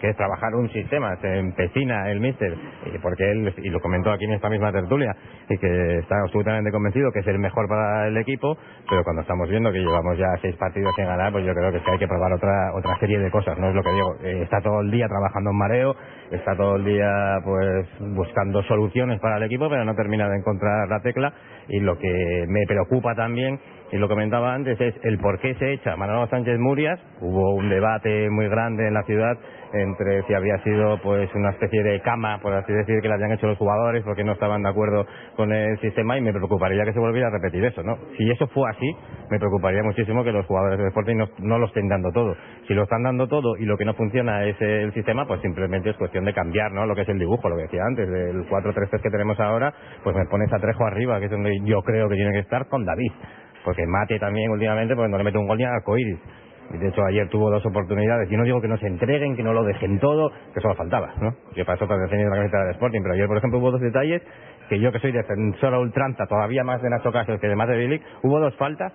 que es trabajar un sistema, se empecina el míster, porque él, y lo comentó aquí en esta misma tertulia, y que está absolutamente convencido que es el mejor para el equipo, pero cuando estamos viendo que llevamos ya seis partidos sin ganar, pues yo creo que, es que hay que probar otra otra serie de cosas, no es lo que digo, Eh, está todo el día trabajando en mareo, está todo el día pues buscando soluciones para el equipo, pero no termina de encontrar la tecla, y lo que me preocupa también y lo comentaba antes es el por qué se echa Manolo Sánchez Murias. Hubo un debate muy grande en la ciudad entre si había sido pues una especie de cama, por así decir, que le habían hecho los jugadores porque no estaban de acuerdo con el sistema y me preocuparía que se volviera a repetir eso, ¿no? Si eso fue así, me preocuparía muchísimo que los jugadores de Sporting no, no lo estén dando todo. Si lo están dando todo y lo que no funciona es el sistema, pues simplemente es cuestión de cambiar, ¿no? Lo que es el dibujo, lo que decía antes, del 4-3-3 que tenemos ahora, pues me pones a Trejo arriba, que es donde yo creo que tiene que estar con David. Porque Mate también últimamente, pues no le mete un gol ni a arcoíris. Y De hecho, ayer tuvo dos oportunidades. Yo no digo que no se entreguen, que no lo dejen todo, que solo faltaba, ¿no? Que pasó para defender la camiseta del Sporting. Pero ayer, por ejemplo, hubo dos detalles que yo, que soy defensor a ultranza, todavía más de Nacho Casos que de Mate Bilic, hubo dos faltas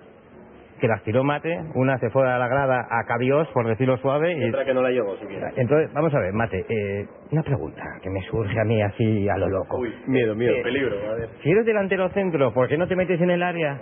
que las tiró Mate. Una se fue a la grada a Cabios, por decirlo suave, y otra que no la llevo siquiera. entonces, vamos a ver, Mate, eh, una pregunta que me surge a mí así a lo loco. Uy, miedo, miedo, Eh, peligro. A ver. Si eres delantero centro, ¿por qué no te metes en el área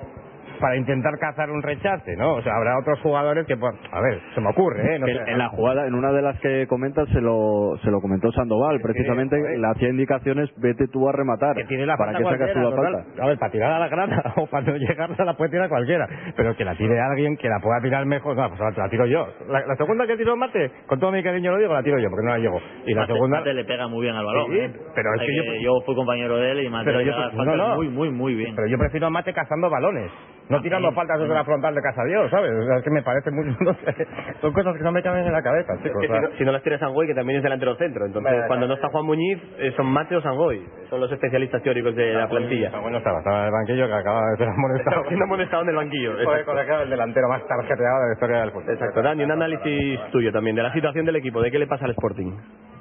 para intentar cazar un rechace, no? O sea, habrá otros jugadores que, pues, a ver, se me ocurre, ¿eh? No en, sé, en la jugada, en una de las que comentas, se lo, se lo comentó Sandoval. Precisamente le hacía indicaciones, vete tú a rematar. que tiene la ¿Para qué sacas tú la total. A ver, para tirar a la grada [laughs] o para no llegar la puede tirar cualquiera. Pero que la tire alguien que la pueda tirar mejor. No, pues la, la tiro yo. La, la segunda que tiró Mate, con todo mi cariño lo digo, la tiro yo, porque no la llevo. Y la Mate- segunda... Mate le pega muy bien al balón. Sí, ¿eh? pero es que yo- yo fui compañero de él y Mate Pero le yo, no. muy, muy, muy bien. Pero yo prefiero a Mate cazando balones, no tirando sí. faltas desde la frontal de casa Dios, ¿sabes? O sea, es que me parece muy... [laughs] no sé, son cosas que no me caben en la cabeza, Es chicos. que o sea, si, no, si no las tira Sangoy, que también es delantero centro. Entonces, Vale, cuando vale. no está Juan Muñiz, eh, son Mate o Sangoy. Son los especialistas teóricos de la plantilla. Está bueno, estaba, estaba en el banquillo que acaba de ser amonestado. [laughs] Estaba siendo amonestado en el banquillo. Colegiado el delantero más tarjeteado de la historia del fútbol. Exacto. Dani, un análisis tuyo también de la situación del equipo. ¿De qué le pasa al Sporting?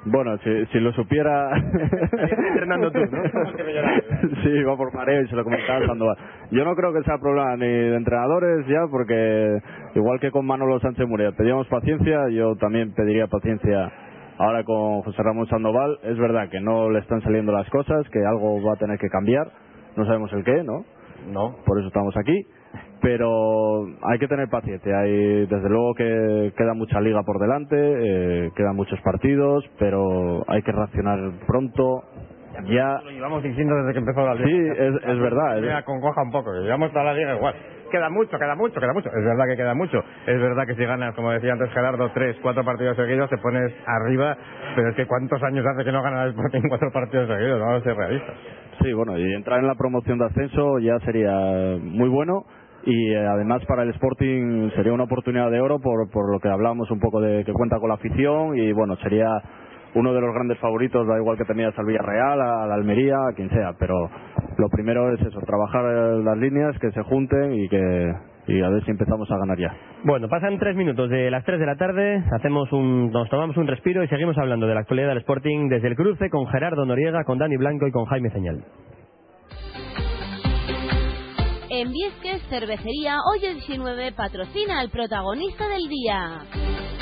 Bueno, si, si lo supiera... [laughs] entrenando tú, ¿no? sí, va por mareo y se lo comentaba Sandoval. Yo no creo que sea problema ni de entrenadores ya, porque igual que con Manolo Sánchez Muria pedíamos paciencia, yo también pediría paciencia ahora con José Ramón Sandoval. Es verdad que no le están saliendo las cosas, que algo va a tener que cambiar, no sabemos el qué, ¿no? No. Por eso estamos aquí. Pero hay que tener paciencia. Hay, desde luego que queda mucha liga por delante, eh, quedan muchos partidos, pero hay que reaccionar pronto. Ya, Lo llevamos diciendo desde que empezó la liga. sí, es, es verdad. [laughs] Me es- acongoja un poco, llevamos toda la liga igual. Queda mucho, queda mucho, queda mucho. Es verdad que queda mucho. Es verdad que si ganas, como decía antes Gerardo, tres, cuatro partidos seguidos, te pones arriba. Pero es que ¿cuántos años hace que no gana el Sporting cuatro partidos seguidos? Vamos a ser realistas. Sí, bueno, y entrar en la promoción de ascenso ya sería muy bueno y eh, además para el Sporting sería una oportunidad de oro por, por lo que hablamos un poco de que cuenta con la afición y bueno, sería uno de los grandes favoritos, da igual que tenías al Villarreal, a la Almería, a quien sea, pero lo primero es eso, trabajar eh, las líneas, que se junten y que y a ver si empezamos a ganar ya. Bueno, pasan tres minutos de las tres de la tarde, hacemos un, nos tomamos un respiro y seguimos hablando de la actualidad del Sporting desde el cruce con Gerardo Noriega, con Dani Blanco y con Jaime Señal. En Viesques Cervecería, hoy el 19 patrocina al protagonista del día.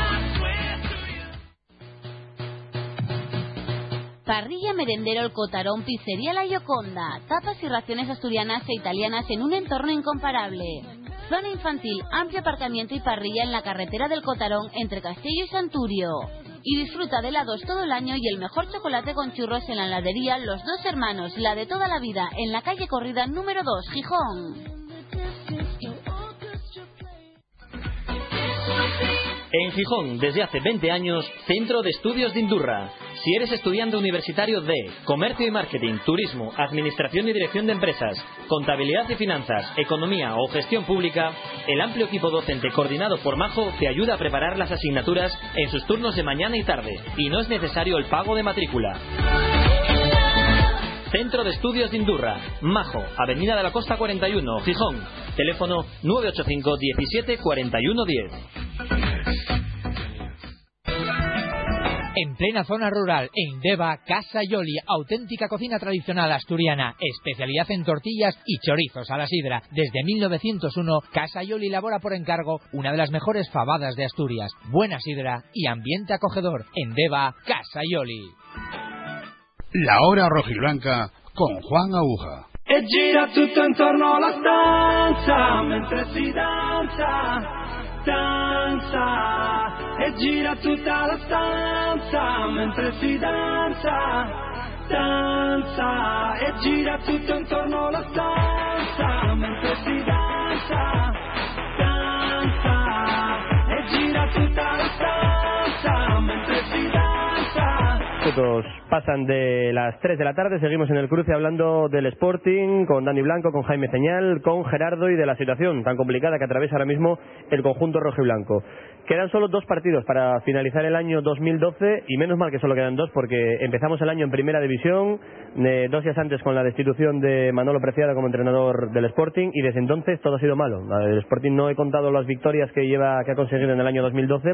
Parrilla Merendero El Cotarón, Pizzería La Yoconda. Tapas y raciones asturianas e italianas en un entorno incomparable. Zona infantil, amplio aparcamiento y parrilla en la carretera del Cotarón entre Castillo y Santurio. Y disfruta de helados todo el año y el mejor chocolate con churros en la heladería Los Dos Hermanos, la de toda la vida, en la calle Corrida número 2, Gijón. En Gijón, desde hace 20 años, Centro de Estudios de Indurra. Si eres estudiante universitario de Comercio y Marketing, Turismo, Administración y Dirección de Empresas, Contabilidad y Finanzas, Economía o Gestión Pública, el amplio equipo docente coordinado por Majo te ayuda a preparar las asignaturas en sus turnos de mañana y tarde, y no es necesario el pago de matrícula. Centro de Estudios de Indurra, Majo, Avenida de la Costa 41, Gijón. Teléfono 985 17 41 10. En plena zona rural, en Deva, Casa Yoli, auténtica cocina tradicional asturiana, especialidad en tortillas y chorizos a la sidra. Desde 1901, Casa Yoli elabora por encargo una de las mejores fabadas de Asturias. Buena sidra y ambiente acogedor. En Deva, Casa Yoli. La hora rojiblanca con Juan Aguja. E gira tutto intorno alla stanza mentre si danza, danza. E gira tutta la stanza mentre si danza, danza. E gira tutto intorno alla stanza mentre si danza, danza. E gira tutta la stanza. Minutos pasan de las 3 de la tarde, seguimos en el cruce hablando del Sporting, con Dani Blanco, con Jaime Señal, con Gerardo y de la situación tan complicada que atraviesa ahora mismo el conjunto rojo y blanco. Quedan solo dos partidos para finalizar el año 2012 y menos mal que solo quedan dos porque empezamos el año en primera división, eh, dos días antes con la destitución de Manolo Preciado como entrenador del Sporting y desde entonces todo ha sido malo. El Sporting no he contado las victorias que lleva que ha conseguido en el año 2012,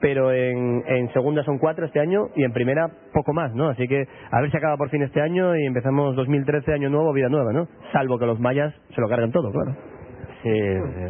pero en, en segunda son cuatro este año y en primera poco más, ¿no? Así que a ver si acaba por fin este año y empezamos 2013 año nuevo, vida nueva, ¿no? Salvo que los mayas se lo carguen todo, claro. Sí,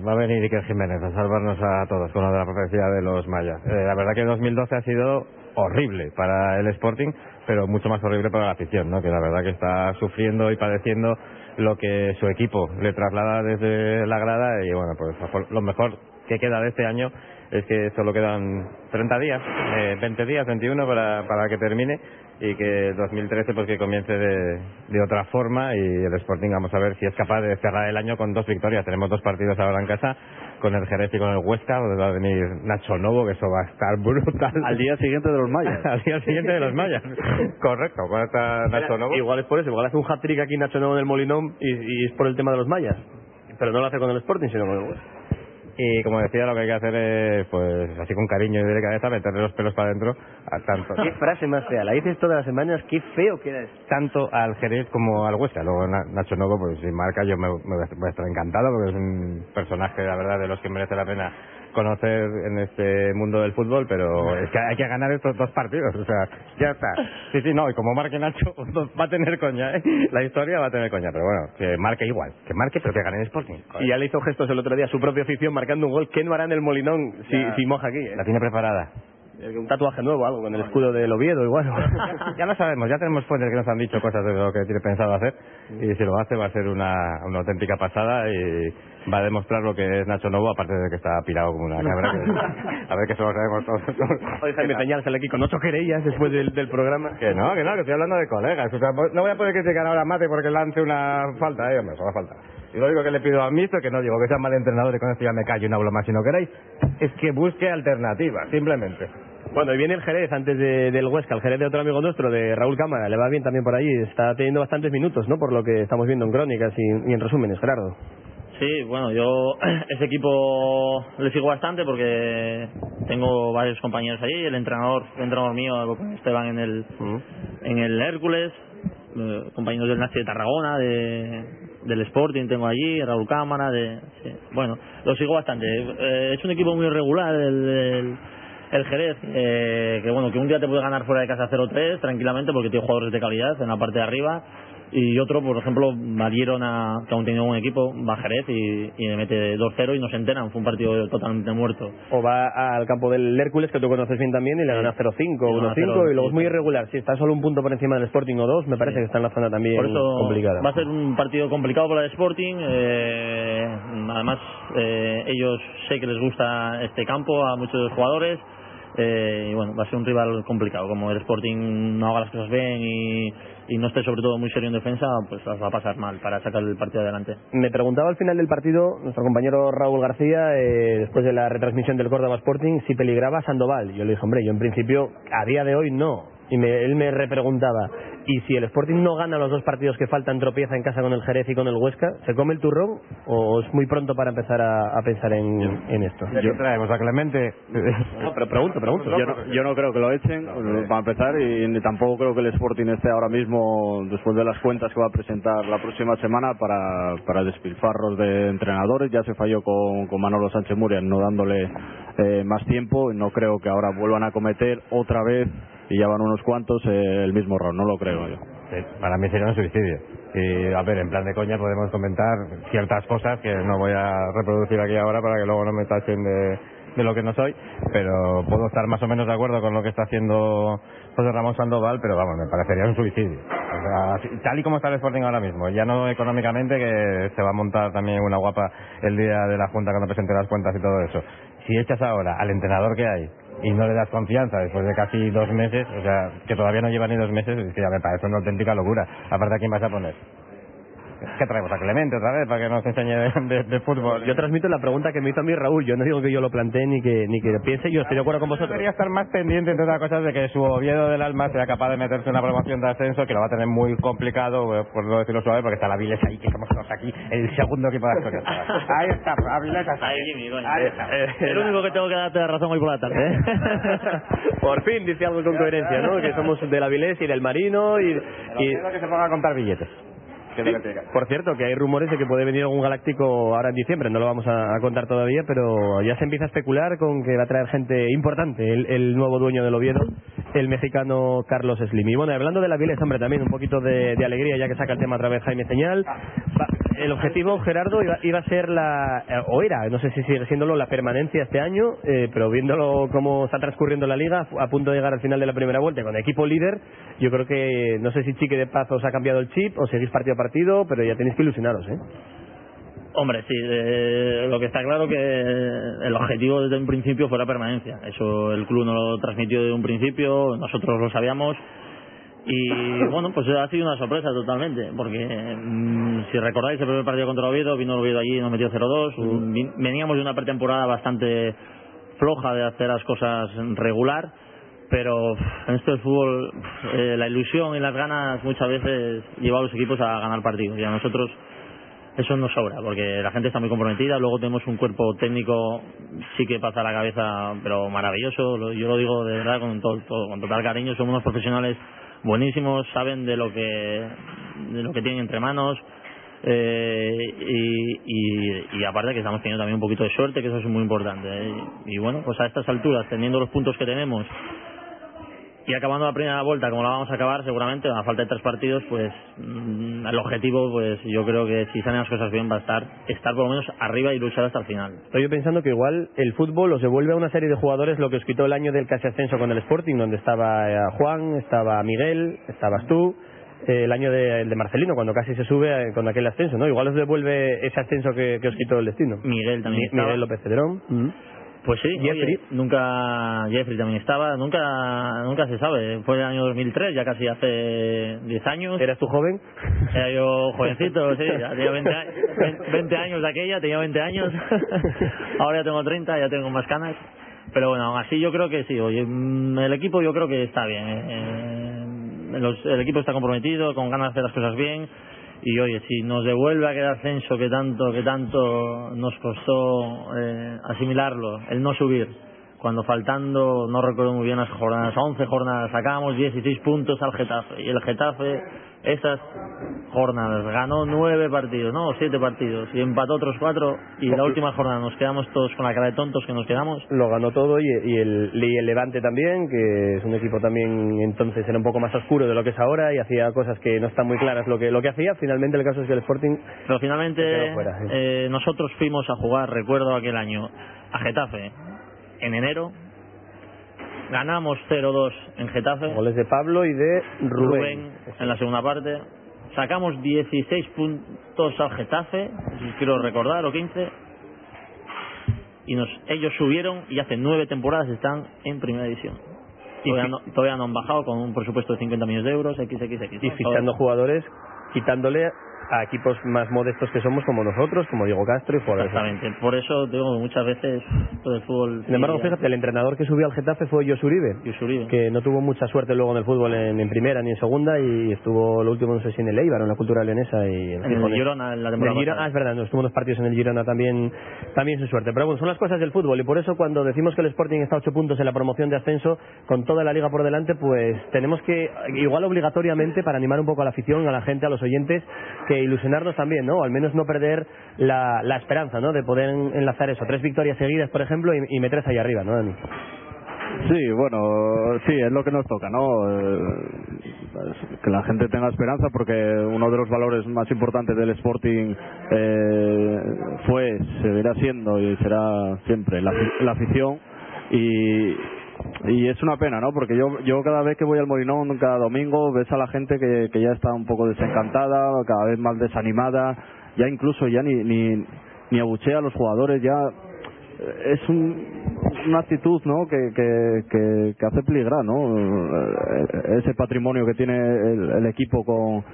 va a venir Iker Jiménez a salvarnos a todos con lo de la profecía de los mayas. Eh, la verdad que 2012 ha sido horrible para el Sporting, pero mucho más horrible para la afición, ¿no? Que la verdad que está sufriendo y padeciendo lo que su equipo le traslada desde la grada y bueno, pues lo mejor que queda de este año es que solo quedan 30 días, eh, 20 días, 21 para, para que termine y que 2013 pues que comience de, de otra forma y el Sporting vamos a ver si es capaz de cerrar el año con dos victorias. Tenemos dos partidos ahora en casa con el Jerez y con el Huesca, donde va a venir Nacho Novo, que eso va a estar [laughs] brutal. Al día siguiente de los mayas. [laughs] Al día siguiente de los mayas. [laughs] Correcto, cuando está Nacho Novo. Igual es por eso, igual hace un hat-trick aquí Nacho Novo en el Molinón y, y es por el tema de los mayas. Pero no lo hace con el Sporting, sino con el Huesca. Y como decía, lo que hay que hacer es, pues, así con cariño y de cabeza, meterle los pelos para adentro a tanto. Qué frase más fea, la dices todas las semanas, qué feo queda esto. Tanto al Jerez como al Huesca. Luego Na- Nacho Novo, pues sin marca, yo me, me voy a estar encantado porque es un personaje, la verdad, de los que merece la pena conocer en este mundo del fútbol, pero es que hay que ganar estos dos partidos, o sea, ya está. Sí, sí, no, y como marque Nacho, [laughs] va a tener coña, ¿eh? La historia va a tener coña, pero bueno, que marque igual, que marque, pero que gane el Sporting. Y ya le hizo gestos el otro día a su propia afición marcando un gol. ¿Qué no hará en el Molinón si, Ya. si moja aquí? eh? La tiene preparada. Un tatuaje nuevo, algo, con el escudo del Oviedo igual. [laughs] ya lo sabemos, ya tenemos fuentes que nos han dicho cosas de lo que tiene pensado hacer y si lo hace va a ser una, una auténtica pasada y va a demostrar lo que es Nacho Novo, aparte de que está pirado como una cabra. que- a ver que eso lo sabemos todos. Oye, Jaime [laughs] Peñal, sale aquí con ocho querellas después del, del programa. Que no, que no, que estoy hablando de colegas. O sea, no voy a poder criticar ahora a Mate porque lance una falta, eh, hombre, solo falta. Y lo único que le pido a Misto, que no digo que sea mal entrenador y con esto ya me callo y no hablo más si no queréis, es que busque alternativas, simplemente. Bueno, y viene el Jerez antes de- del Huesca, el Jerez de otro amigo nuestro, de Raúl Cámara. Le va bien también por allí. Está teniendo bastantes minutos, ¿no? Por lo que estamos viendo en crónicas y, y en resúmenes, Gerardo. Sí, bueno, yo [clears throat] ese equipo le sigo bastante porque tengo varios compañeros allí. El entrenador, el entrenador mío, Esteban en el, en el Hércules, eh, compañeros del Nazi de Tarragona, de, del Sporting tengo allí, Raúl Cámara, de, sí. bueno, lo sigo bastante. Eh, es un equipo muy irregular el, el, el Jerez, eh, que bueno, que un día te puede ganar fuera de casa 0-3 tranquilamente porque tiene jugadores de calidad en la parte de arriba y otro, por ejemplo, valieron a, que aún tenía un equipo, va a Jerez y, y le mete 2-0 y nos enteran, fue un partido totalmente muerto. O va al campo del Hércules, que tú conoces bien también, y le gana 0-5, 1-5, y luego es muy irregular. Si está solo un punto por encima del Sporting o dos, me parece que está en la zona también Por eso complicada. va a ser un partido complicado para el Sporting. eh, además, eh, ellos sé que les gusta este campo a muchos de los jugadores. eh, y bueno, va a ser un rival complicado. Como el Sporting no haga las cosas bien y, y no esté sobre todo muy serio en defensa, pues va a pasar mal para sacar el partido adelante. Me preguntaba al final del partido nuestro compañero Raúl García, eh, después de la retransmisión del Córdoba Sporting, si peligraba Sandoval. Yo le dije, hombre, yo en principio, a día de hoy no. y me- él me repreguntaba, ¿y si el Sporting no gana los dos partidos que faltan, tropieza en casa con el Jerez y con el Huesca, ¿se come el turrón o es muy pronto para empezar a, a pensar en, en esto? Yo traemos a Clemente. [laughs] No, pero pregunto, pregunto. Yo no, yo no creo que lo echen, para empezar, y ni tampoco creo que el Sporting esté ahora mismo, después de las cuentas que va a presentar la próxima semana, para, para despilfarros de entrenadores. Ya se falló con, con Manolo Sánchez Murias, no dándole eh, más tiempo. No creo que ahora vuelvan a cometer otra vez, y ya van unos cuantos, eh, el mismo error. No lo creo yo. Sí, para mí sería un suicidio. Y a ver, en plan de coña podemos comentar ciertas cosas que no voy a reproducir aquí ahora para que luego no me tachen de, de lo que no soy, pero puedo estar más o menos de acuerdo con lo que está haciendo José Ramón Sandoval, pero vamos, me parecería un suicidio. O sea, tal y como está el Sporting ahora mismo, ya no económicamente, que se va a montar también una guapa el día de la Junta cuando presente las cuentas y todo eso. Si echas ahora al entrenador que hay y no le das confianza después de casi dos meses, o sea, que todavía no lleva ni dos meses, es que ya me parece una auténtica locura. Aparte, ¿a quién vas a poner? ¿Qué traemos? ¿A Clemente otra vez para que nos enseñe de, de- de fútbol? Yo transmito la pregunta que me hizo a mí Raúl. Yo no digo que yo lo plantee ni que ni que piense. Yo estoy de acuerdo con vosotros. Debería estar más pendiente, entre otras cosas, de que su Oviedo del Alma sea capaz de meterse en una promoción de ascenso, que lo va a tener muy complicado, eh, por no decirlo suave, porque está la Viles ahí, que somos todos aquí, el segundo equipo de Asturias. [laughs] Ahí está, Avilés está. Ahí, Jimmy, coño. Ahí está. El único que tengo que darte la razón hoy por la tarde, ¿eh? [laughs] Por fin dice algo con coherencia, ¿no? Que somos del Avilés y del Marino y... y- que se ponga a contar billetes. Que es lo que tiene que hacer. por cierto, que hay rumores de que puede venir algún galáctico ahora en diciembre, no lo vamos a, a contar todavía, pero ya se empieza a especular con que va a traer gente importante el, el nuevo dueño del Oviedo, el mexicano Carlos Slim. Y bueno, hablando de la Viles, hombre, también un poquito de, de alegría, ya que saca el tema otra vez Jaime Señal. Va- el objetivo, Gerardo, iba, iba a ser la, eh, o era, no sé si sigue siéndolo, la permanencia este año, eh, pero viéndolo cómo está transcurriendo la liga, a punto de llegar al final de la primera vuelta con equipo líder, yo creo que, no sé si Chique de Paz os ha cambiado el chip o seguís partido a partido, pero ya tenéis que ilusionaros, ¿eh? Hombre, sí, eh, lo que está claro que el objetivo desde un principio fue la permanencia. Eso el club nos lo transmitió de un principio, nosotros lo sabíamos. Y bueno, pues ha sido una sorpresa totalmente, porque mm, si recordáis el primer partido contra Oviedo, vino Oviedo allí y nos metió 0-2. Vin- Veníamos de una pretemporada bastante floja de hacer las cosas regular, pero en esto del fútbol eh, la ilusión y las ganas muchas veces lleva a los equipos a ganar partidos. Y a nosotros eso nos sobra porque la gente está muy comprometida. Luego tenemos un cuerpo técnico sí que pasa la cabeza pero maravilloso. Lo- yo lo digo de verdad con todo, todo- con total cariño. Somos unos profesionales buenísimos saben de lo que de lo que tienen entre manos eh, y, y, y aparte que estamos teniendo también un poquito de suerte que eso es muy importante ¿eh? y bueno pues a estas alturas teniendo los puntos que tenemos y acabando la primera vuelta como la vamos a acabar seguramente a falta de tres partidos pues mm, el objetivo pues yo creo que si salen las cosas bien va a estar estar por lo menos arriba y luchar hasta el final Estoy yo pensando que igual el fútbol os devuelve a una serie de jugadores lo que os quitó el año del casi ascenso con el Sporting, donde estaba eh, Juan, estaba Miguel, estabas tú, eh, el año de, el de Marcelino, cuando casi se sube eh, con aquel ascenso, ¿no? Igual os devuelve ese ascenso que, que os quitó el destino. Miguel también Mi- estaba. Miguel López Cedrón. Mm. Pues sí, Jeffrey. oye, nunca Jeffrey también estaba, nunca nunca se sabe. Fue el año 2003, ya casi hace 10 años. ¿Eras tú joven? Era yo jovencito, sí, ya tenía 20, a- 20 años de aquella, tenía 20 años. Ahora ya tengo 30, ya tengo más canas. Pero bueno, aún así yo creo que sí, oye, mm, el equipo yo creo que está bien. eh, eh, los- el equipo está comprometido, con ganas de hacer las cosas bien. Y oye, si nos devuelve aquel ascenso que tanto, que tanto nos costó eh, asimilarlo, el no subir, cuando faltando, no recuerdo muy bien las jornadas, 11 jornadas, sacábamos 16 puntos al Getafe. Y el Getafe, esas jornadas, ganó 9 partidos, no, 7 partidos, y empató otros 4. Y la última jornada nos quedamos todos con la cara de tontos que nos quedamos. Lo ganó todo y, y el, y el Levante también, que es un equipo también entonces era un poco más oscuro de lo que es ahora y hacía cosas que no están muy claras lo que lo que hacía. Finalmente el caso es que el Sporting Pero finalmente fuera, sí. eh, nosotros fuimos a jugar, recuerdo aquel año, a Getafe en enero. Ganamos 0-2 en Getafe. goles de Pablo y de Rubén. Rubén en la segunda parte. Sacamos 16 puntos al Getafe, quiero recordar, o 15. Y nos, ellos subieron y hace nueve temporadas están en primera división. Y Todavía no, todavía no han bajado con un presupuesto de 50 millones de euros, XXX. y fichando jugadores, quitándole a equipos más modestos que somos como nosotros, como Diego Castro y jugadores. Exactamente. Por eso digo muchas veces todo el fútbol. Sin embargo, fíjate, el entrenador que subió al Getafe fue Josuribe, que no tuvo mucha suerte luego en el fútbol en, en primera ni en segunda y estuvo lo último no sé si en el Eibar en la Cultura Leonesa y en, el Girona en la temporada. En Girona, ah, es verdad, no, estuvo unos partidos en el Girona también también sin suerte. Pero bueno, son las cosas del fútbol y por eso cuando decimos que el Sporting está a 8 puntos en la promoción de ascenso con toda la liga por delante, pues tenemos que igual obligatoriamente para animar un poco a la afición, a la gente, a los oyentes, que ilusionarnos también, ¿no? al menos no perder la, la esperanza, ¿no? De poder enlazar eso, tres victorias seguidas, por ejemplo, y, y meterse ahí arriba, ¿no, Dani? Sí, bueno, sí, es lo que nos toca, ¿no? Eh, que la gente tenga esperanza porque uno de los valores más importantes del Sporting eh, fue, seguirá siendo y será siempre la, la afición y, y es una pena, ¿no? Porque yo, yo cada vez que voy al Molinón, cada domingo, ves a la gente que, que ya está un poco desencantada, cada vez más desanimada, ya incluso ya ni, ni, ni abuchea a los jugadores, ya eh, es un, una actitud ¿no? que, que, que, hace peligrar ¿no? Eh, ese patrimonio que tiene el, el equipo con,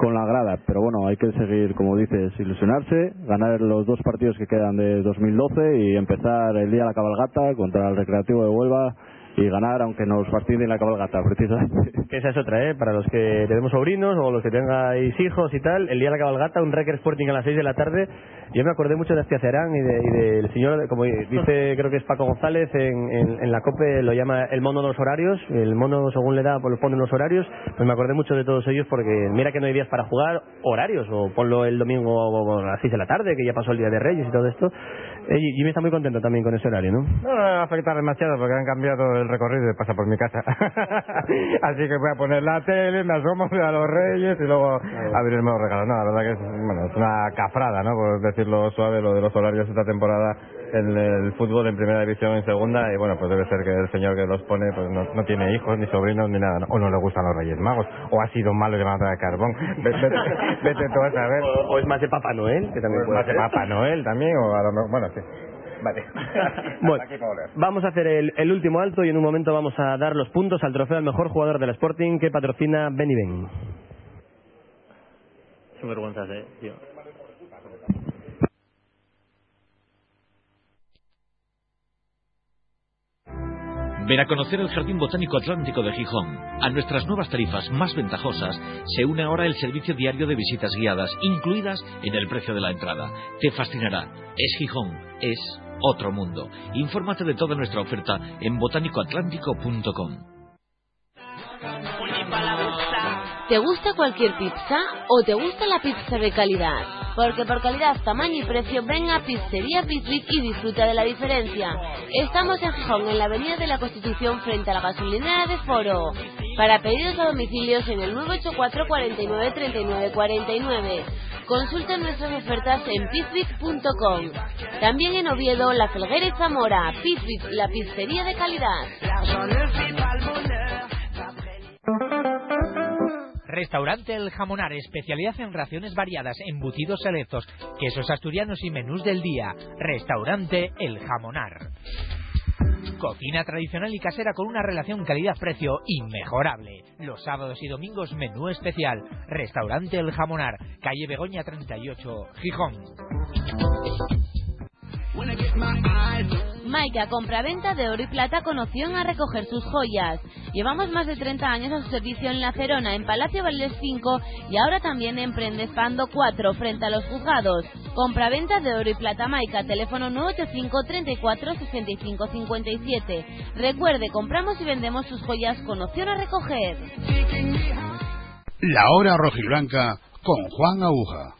con la grada. Pero bueno, hay que seguir, como dices, ilusionarse, ganar los dos partidos que quedan de 2012 y empezar el día de la cabalgata contra el Recreativo de Huelva y ganar aunque nos fastidie la cabalgata, precisamente. [laughs] Esa es otra, ¿eh? Para los que tenemos sobrinos o los que tengáis hijos y tal, el día de la cabalgata, un Record Sporting a las 6 de la tarde. Yo me acordé mucho de Astiacerán y, de, y del señor, como dice, creo que es Paco González, en, la COPE lo llama el mono de los horarios, el mono según le da, pues pone los horarios. Pues me acordé mucho de todos ellos porque mira que no hay días para jugar, horarios, o ponlo el domingo a las 6 de la tarde, que ya pasó el Día de Reyes y todo esto. Eh, y Jimmy está muy contento también con ese horario, ¿no? No, no va a afectar demasiado porque han cambiado el recorrido y pasa por mi casa. [laughs] Así que voy a poner la tele, me asomo a los reyes y luego abrirme los regalos. No, la verdad que es, bueno, es una cafrada, ¿no? Por decirlo suave, lo de los horarios esta temporada en el fútbol en primera división en segunda y bueno pues debe ser que el señor que los pone pues no, no tiene hijos ni sobrinos ni nada o no le gustan los Reyes Magos o ha sido malo y le van a traer carbón [laughs] vete, vete, tú a saber o, es más de Papá Noel que también puede más de Papá Noel también o a lo mejor bueno sí Vale. [laughs] bueno, vamos a hacer el, el, último alto y en un momento vamos a dar los puntos al trofeo al mejor jugador del Sporting que patrocina Ben y Ben. Sin vergüenza, eh, tío. Ven a conocer el Jardín Botánico Atlántico de Gijón. A nuestras nuevas tarifas más ventajosas se une ahora el servicio diario de visitas guiadas, incluidas en el precio de la entrada. Te fascinará. Es Gijón. Es otro mundo. Infórmate de toda nuestra oferta en botánicoatlántico.com. ¿Te gusta cualquier pizza o te gusta la pizza de calidad? Porque por calidad, tamaño y precio, ven a Pizzería Pizzic y disfruta de la diferencia. Estamos en Gijón, en la Avenida de la Constitución, frente a la gasolinera de Foro. Para pedidos a domicilios en el 984 49 39 49. Consulten nuestras ofertas en pizzic.com. También en Oviedo, La Felguera y Zamora. Pizzic, la pizzería de calidad. Restaurante El Jamonar, especialidad en raciones variadas, embutidos selectos, quesos asturianos y menús del día. Restaurante El Jamonar. Cocina tradicional y casera con una relación calidad-precio inmejorable. Los sábados y domingos menú especial. Restaurante El Jamonar, calle Begoña 38, Gijón. Maika, compraventa de oro y plata con opción a recoger sus joyas. Llevamos más de 30 años a su servicio en La Cerona, en Palacio Valdés 5 y ahora también en Prendes Pando 4, frente a los juzgados. Compraventa de oro y plata Maika, teléfono 985 34 65 57. Recuerde, compramos y vendemos sus joyas con opción a recoger. La hora rojiblanca con Juan Aguja.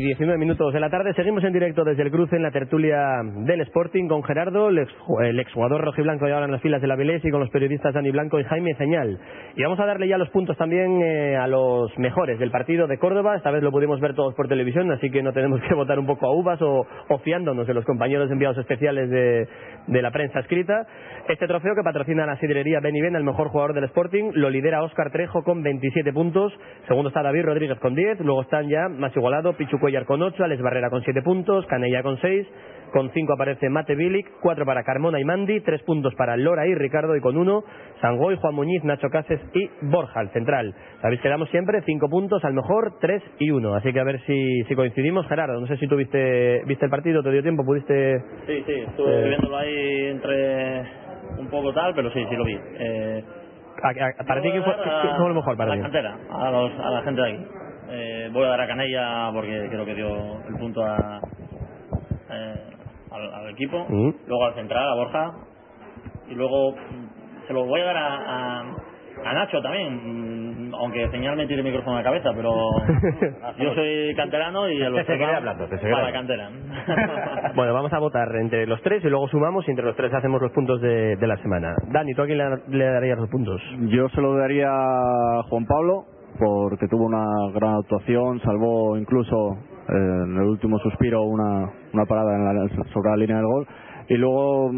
Y 19 minutos de la tarde. Seguimos en directo desde el cruce en la tertulia del Sporting con Gerardo, el, ex, el exjugador rojiblanco y ahora en las filas de la Vilés y con los periodistas Dani Blanco y Jaime Señal. Y vamos a darle ya los puntos también eh, a los mejores del partido de Córdoba. Esta vez lo pudimos ver todos por televisión, así que no tenemos [laughs] que votar un poco a uvas o, o fiándonos de los compañeros enviados especiales de, de la prensa escrita. Este trofeo que patrocina la sidrería Beniben, el mejor jugador del Sporting, lo lidera Óscar Trejo con 27 puntos. Segundo está David Rodríguez con 10. Luego están ya más igualado Pichu Cuellar con 8, Alex Barrera con 7 puntos, Canella con 6. Con 5 aparece Mate Bilic, 4 para Carmona y Mandi, 3 puntos para Lora y Ricardo y con 1 Sangoy, Juan Muñiz, Nacho Cases y Borja, el central. Sabéis que damos siempre 5 puntos al mejor, 3 y 1. Así que a ver si, si coincidimos. Gerardo, no sé si tú viste, viste el partido, te dio tiempo, pudiste... Sí, sí, estuve Eh. viéndolo ahí entre un poco tal, pero sí, sí lo vi. Eh, ¿Para ti qué fue, a fue lo mejor para a la cantera, a, los- a la gente de aquí. Eh, voy a dar a Canella porque creo que dio el punto a, eh, al, al equipo, Mm. luego al central, a Borja, y luego mm, se lo voy a dar a, a, a Nacho también, mm, aunque señal me tire el micrófono a la cabeza, pero [laughs] yo soy canterano y el Te seguiré observamos hablando, te seguiré para cantera. [laughs] [laughs] Bueno, vamos a votar entre los tres y luego sumamos y entre los tres hacemos los puntos de, de la semana. Dani, ¿tú a quién le, le darías los puntos? Yo se lo daría a Juan Pablo porque tuvo una gran actuación, salvó incluso eh, en el último suspiro una, una parada en la- sobre la línea del gol. Y luego mm,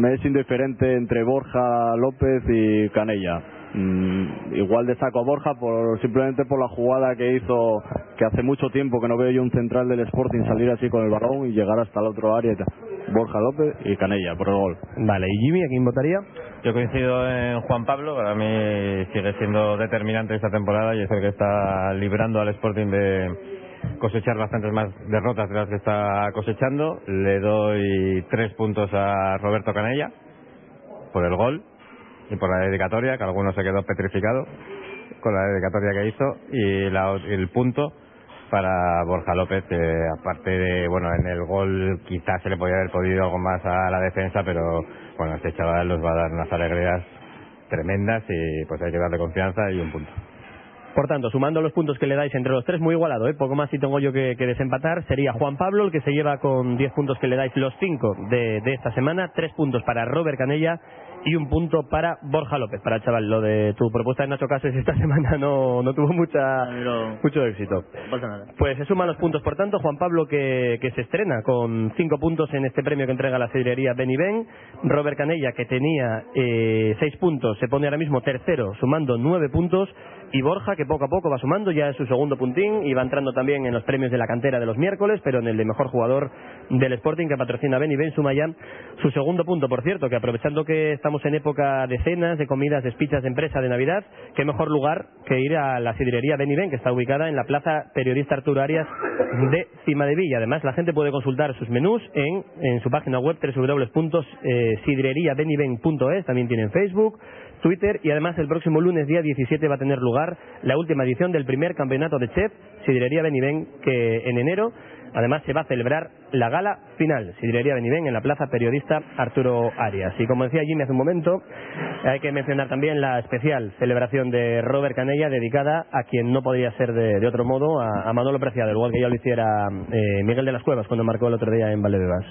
me es indiferente entre Borja López y Canella. Mm, igual destaco a Borja por simplemente por la jugada que hizo, que hace mucho tiempo que no veo yo un central del Sporting salir así con el balón y llegar hasta el otro área. y tal. Borja López y Canella por el gol. Vale, ¿y Jimmy a quién votaría? Yo coincido en Juan Pablo, para mí sigue siendo determinante esta temporada y es el que está librando al Sporting de cosechar bastantes más derrotas de las que está cosechando. Le doy tres puntos a Roberto Canella por el gol y por la dedicatoria, que alguno se quedó petrificado con la dedicatoria que hizo, y la- el punto para Borja López, que aparte de, bueno, en el gol quizás se le podía haber podido algo más a la defensa, pero bueno, este chaval nos va a dar unas alegrías tremendas y pues hay que darle confianza y un punto. Por tanto, sumando los puntos que le dais entre los tres, muy igualado, ¿eh? poco más si tengo yo que, que desempatar, sería Juan Pablo el que se lleva con 10 puntos que le dais los 5 de, de esta semana, 3 puntos para Robert Canella y un punto para Borja López. Para chaval, lo de tu propuesta de Nacho Cases esta [laughs] semana no, no tuvo mucha, mucho éxito. No pasa nada. Pues se suman los puntos, por tanto, Juan Pablo que, que se estrena con cinco puntos en este premio que entrega la sidrería Beni Ben. Robert Canella que tenía eh, seis puntos, se pone ahora mismo tercero, sumando nueve puntos. Y Borja que poco a poco va sumando, ya es su segundo puntín y va entrando también en los premios de la cantera de los miércoles, pero en el de mejor jugador del Sporting que patrocina Beni Ben suma ya su segundo punto, por cierto, que aprovechando que estamos en época de cenas, de comidas, de espichas de empresa de Navidad, qué mejor lugar que ir a la sidrería Beni Ben, que está ubicada en la Plaza Periodista Arturo Arias de Cima de Villa. Además, la gente puede consultar sus menús en, su página web www.sidreriabeniben.es, también tienen Facebook, Twitter. Y además el próximo lunes día 17 va a tener lugar la última edición del primer campeonato de chef Sidrería Beniben que en enero además se va a celebrar la gala final Sidrería Beniben en la Plaza Periodista Arturo Arias. Y como decía Jimmy hace un momento, hay que mencionar también la especial celebración de Robert Canella dedicada a quien no podría ser de, otro modo, a, a Manolo Preciado, igual que ya lo hiciera eh, Miguel de las Cuevas cuando marcó el otro día en Valdebebas.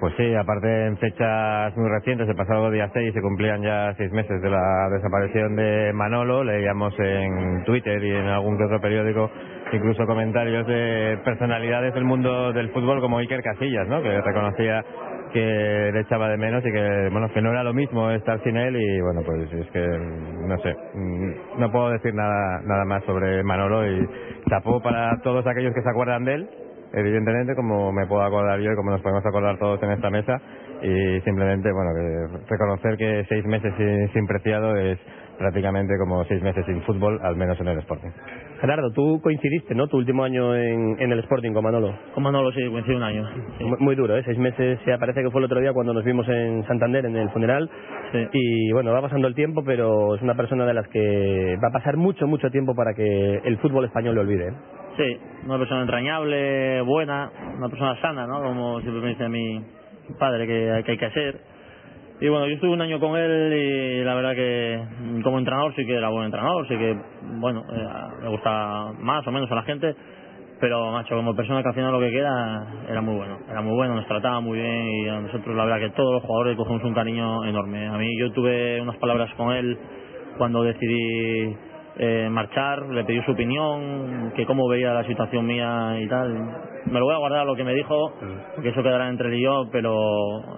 Pues sí, aparte en fechas muy recientes, el pasado día 6 se cumplían ya seis meses de la desaparición de Manolo. Leíamos en Twitter y en algún que otro periódico incluso comentarios de personalidades del mundo del fútbol como Iker Casillas, ¿no? que reconocía que le echaba de menos y que bueno que no era lo mismo estar sin él y bueno pues es que no sé mm, no puedo decir nada nada más sobre Manolo y chapó para todos aquellos que se acuerdan de él evidentemente como me puedo acordar yo y como nos podemos acordar todos en esta mesa y simplemente bueno reconocer que seis meses sin, sin Preciado es prácticamente como seis meses sin fútbol al menos en el Sporting Gerardo, tú coincidiste, ¿no? Tu último año en, en el Sporting con Manolo. Con Manolo sí, coincide un año. Muy, muy duro, ¿eh? Seis meses, ya parece que fue el otro día cuando nos vimos en Santander en el funeral. Y bueno, va pasando el tiempo, pero es una persona de las que va a pasar mucho, mucho tiempo para que el fútbol español le olvide. ¿eh? Sí, una persona entrañable, buena, una persona sana, ¿no? Como siempre me dice mi padre que, que hay que ser. Y bueno, yo estuve un año con él y la verdad que como entrenador sí que era buen entrenador, sí que, bueno, eh, me gusta más o menos a la gente. pero macho, como persona que al final lo que queda era muy bueno, era muy bueno, nos trataba muy bien y a nosotros la verdad que todos los jugadores cogemos un cariño enorme. A mí yo tuve unas palabras con él cuando decidí eh, marchar, le pedí su opinión, que cómo veía la situación mía y tal. Me lo voy a guardar lo que me dijo, porque eso quedará entre él y yo, pero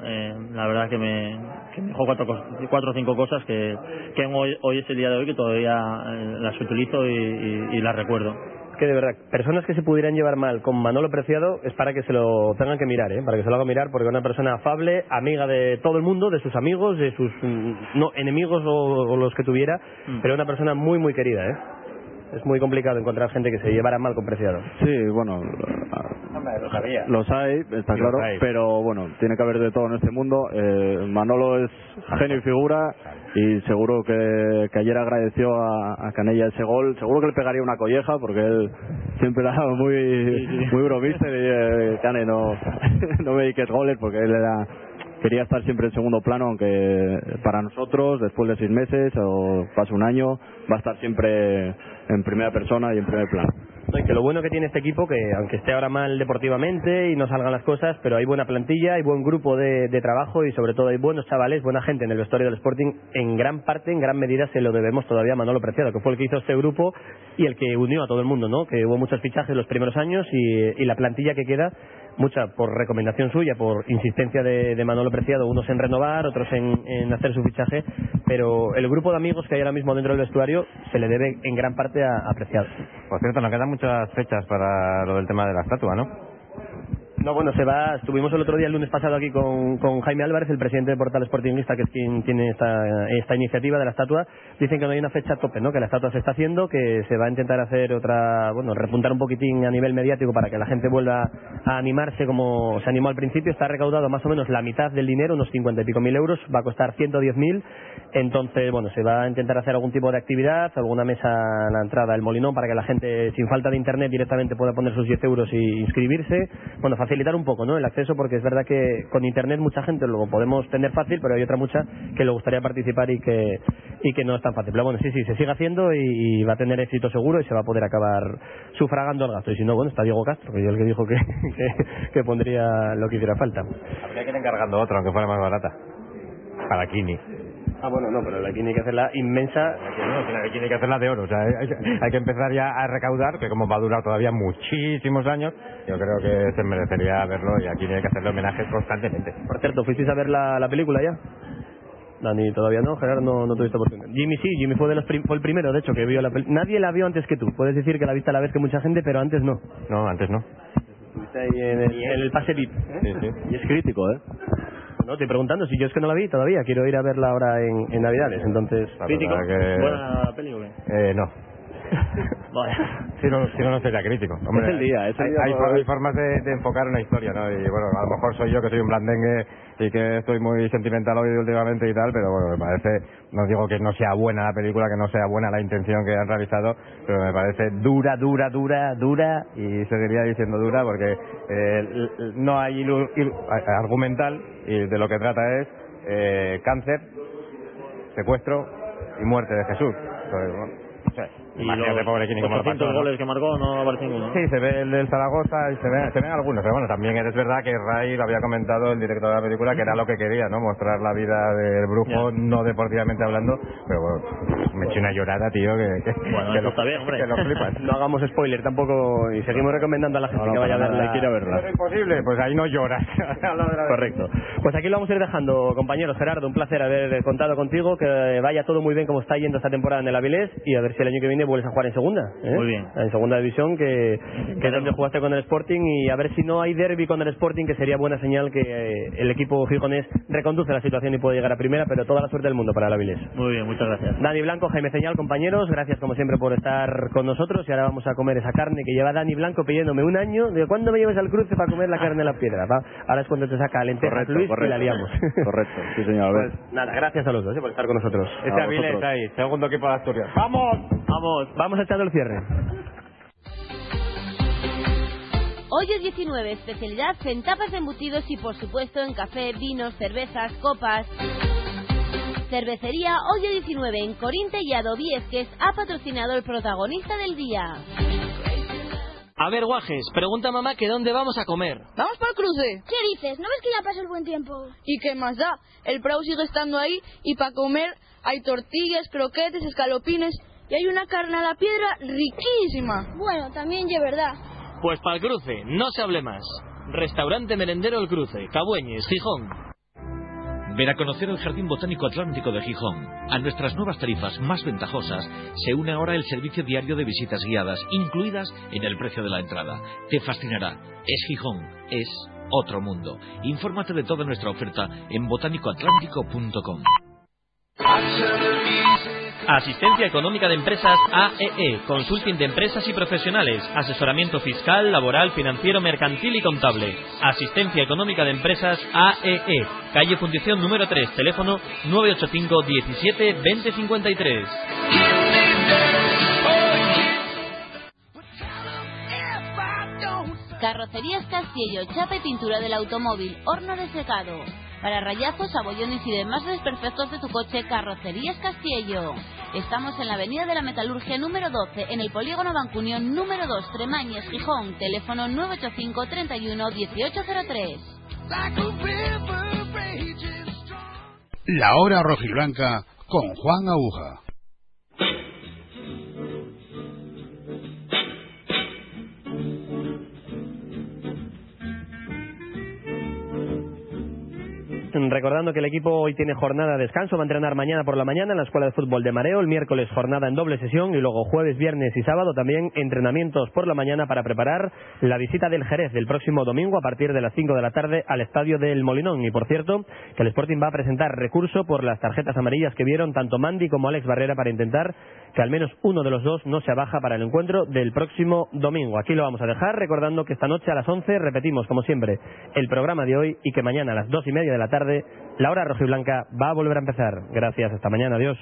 eh, la verdad que me, me dijo cuatro, cuatro o cinco cosas que, que hoy, es el día de hoy que todavía eh, las utilizo y las recuerdo. Que de verdad, personas que se pudieran llevar mal con Manolo Preciado es para que se lo tengan que mirar, ¿eh? para que se lo hagan mirar, porque es una persona afable, amiga de todo el mundo, de sus amigos, de sus mm, no enemigos o, o los que tuviera, pero una persona muy, muy querida. ¿eh? Es muy complicado encontrar gente que se llevara mal con Preciado. Sí, bueno, los hay, está claro, hay. pero bueno, tiene que haber de todo en este mundo. Eh, Manolo es genio y figura y seguro que, que ayer agradeció a, a Canella ese gol. Seguro que le pegaría una colleja porque él siempre era muy, muy bromista y eh, Cane, no, [laughs] no me dediques goles porque él era quería estar siempre en segundo plano, aunque para nosotros, después de seis meses o pase un año, va a estar siempre en primera persona y en primer plano. No, y que lo bueno que tiene este equipo, que aunque esté ahora mal deportivamente y no salgan las cosas, pero hay buena plantilla, hay buen grupo de, de trabajo y sobre todo hay buenos chavales, buena gente en el vestuario del Sporting. En gran parte, en gran medida, se lo debemos todavía a Manolo Preciado, que fue el que hizo este grupo y el que unió a todo el mundo, ¿no? Que hubo muchos fichajes los primeros años y, y la plantilla que queda, mucha por recomendación suya, por insistencia de, de Manolo Preciado, unos en renovar, otros en, en hacer su fichaje, pero el grupo de amigos que hay ahora mismo dentro del vestuario se le debe en gran parte a, a Preciado. Por cierto, nos quedan muchas fechas para lo del tema de la estatua, ¿no? No, bueno, se va. Estuvimos el otro día, el lunes pasado, aquí con, Jaime Álvarez, el presidente de Portal Sportingista, que es quien tiene esta, iniciativa de la estatua. Dicen que no hay una fecha tope, ¿no? Que la estatua se está haciendo, que se va a intentar hacer otra, bueno, repuntar un poquitín a nivel mediático para que la gente vuelva a animarse como se animó al principio. Está recaudado más o menos la mitad del dinero, unos cincuenta y pico mil euros. Va a costar 110.000. Entonces, bueno, se va a intentar hacer algún tipo de actividad, alguna mesa a la entrada del Molinón para que la gente, sin falta de internet, directamente pueda poner sus 10 euros y inscribirse. Bueno, facilitar un poco, ¿no? El acceso, porque es verdad que con internet mucha gente lo podemos tener fácil, pero hay otra mucha que le gustaría participar y que, y que no es tan fácil. Pero bueno, sí, sí, se sigue haciendo y, va a tener éxito seguro y se va a poder acabar sufragando el gasto. Y si no, bueno, está Diego Castro, que es el que dijo [laughs] que, que, pondría lo que hiciera falta. Habría que ir encargando otra, aunque fuera más barata. Para Kini. Ah, bueno, no, pero la tiene que hacerla inmensa. Aquí hay que hacerla de oro. O sea, hay, hay que empezar ya a recaudar, que como va a durar todavía muchísimos años, yo creo que se merecería verlo y aquí hay que hacerle homenajes constantemente. Por cierto, ¿fuisteis a ver la, la película ya? Dani, todavía no, Gerard no, no tuviste oportunidad. Jimmy sí, Jimmy fue, de los fue el primero, de hecho, que vio la película. Nadie la vio antes que tú. Puedes decir que la viste a la vez que mucha gente, pero antes no. No, antes no. Estuviste ahí en el, en el pase VIP. Sí, sí. Y es crítico, ¿eh? No, estoy preguntando, si yo es que no la vi todavía, quiero ir a verla ahora en, en Navidades, entonces... ¿Crítico? verdad que- ¿Buena peli o qué? Eh, no. [laughs] Si no, si no, no sería crítico. Hombre, Es el día, es el hay, día hay por for- hoy. hay formas de, de enfocar una historia, ¿no? Y bueno, a lo mejor soy yo que soy un blandengue y que estoy muy sentimental hoy últimamente y tal, pero me parece, no digo que no sea buena la película, que no sea buena la intención que han realizado, pero me parece dura, dura, dura, dura, y seguiría diciendo dura porque eh, no hay ilu- argumental y de lo que trata es eh, cáncer, secuestro y muerte de Jesús. Y imagínate, los pobre Kini, cómo lo 800 pasó, ¿no? goles que marcó no aparece ninguno. ¿no? Sí, se ve el del Zaragoza y se ven, se ven algunos, pero bueno, también es verdad que Ray lo había comentado el director de la película que era lo que quería, ¿no? Mostrar la vida del brujo, no deportivamente hablando, pero bueno, me eché una llorada, tío, que, que, Bueno, que eso está bien, hombre. que lo flipas. [laughs] No hagamos spoiler tampoco y seguimos recomendando a la gente No, que vaya a verla. hay que ir a verla. ¿No es imposible? Pues ahí no lloras. [laughs] Correcto. Pues aquí lo vamos a ir dejando, compañeros. Gerardo, un placer haber contado contigo. Que vaya todo muy bien como está yendo esta temporada en el Avilés y a ver si el año que viene vuelves a jugar en segunda. ¿eh? Muy bien. En segunda división, que, que es donde jugaste con el Sporting y a ver si no hay derby con el Sporting, que sería buena señal que eh, el equipo gijonés reconduce la situación y puede llegar a primera, pero toda la suerte del mundo para el Avilés. Muy bien, muchas gracias. Dani Blanco, Jaime Señal, compañeros, gracias como siempre por estar con nosotros y ahora vamos a comer esa carne que lleva Dani Blanco pidiéndome un año. ¿De cuándo me lleves al cruce para comer la carne en la piedra? Va, Ahora es cuando te saca lentejas Correcto, Luis y correcto. la liamos. [laughs] Correcto, sí señor. Pues nada, gracias a los dos eh, por estar con nosotros. Este Avilés ahí, segundo equipo de Asturias. ¡Vamos! Vamos, vamos echando el cierre. Hoy es 19, especialidad en tapas de embutidos y por supuesto en café, vinos, cervezas, copas. Cervecería Hoyo 19 en Corinte y Adobiesques ha patrocinado el protagonista del día. A ver, Guajes, pregunta a mamá que dónde vamos a comer. Vamos para el cruce. ¿Qué dices? ¿No ves que ya pasó el buen tiempo? ¿Y qué más da? El Prado sigue estando ahí y para comer hay tortillas, croquetes, escalopines y hay una carne a la piedra riquísima. Bueno, también es verdad. Pues para el cruce, no se hable más. Restaurante Merendero El Cruce, Cabueñes, Gijón. Ven a conocer el Jardín Botánico Atlántico de Gijón. A nuestras nuevas tarifas más ventajosas se une ahora el servicio diario de visitas guiadas, incluidas en el precio de la entrada. Te fascinará. Es Gijón. Es otro mundo. Infórmate de toda nuestra oferta en botánicoatlántico.com. Asistencia Económica de Empresas AEE, Consulting de Empresas y Profesionales, asesoramiento fiscal, laboral, financiero, mercantil y contable. Asistencia Económica de Empresas AEE, calle Fundición número 3, teléfono 985 17 2053. Carrocerías Castillo, chapa y pintura del automóvil, horno de secado. Para rayazos, abollones y demás desperfectos de tu coche, Carrocerías Castillo. Estamos en la Avenida de la Metalurgia número 12, en el Polígono Bancunión número 2, Tremañes, Gijón. Teléfono 985 31 1803. La hora rojiblanca con Juan Aguja. Recordando que el equipo hoy tiene jornada de descanso, va a entrenar mañana por la mañana en la Escuela de Fútbol de Mareo, el miércoles jornada en doble sesión y luego jueves, viernes y sábado también entrenamientos por la mañana para preparar la visita del Jerez del próximo domingo a partir de las 5 de la tarde al estadio del Molinón. Y por cierto, que el Sporting va a presentar recurso por las tarjetas amarillas que vieron tanto Mandy como Alex Barrera para intentar que al menos uno de los dos no se abaja para el encuentro del próximo domingo. Aquí lo vamos a dejar, recordando que esta noche a las 11 repetimos, como siempre, el programa de hoy y que mañana a las dos y media de la tarde la hora rojiblanca va a volver a empezar. Gracias, hasta mañana, adiós.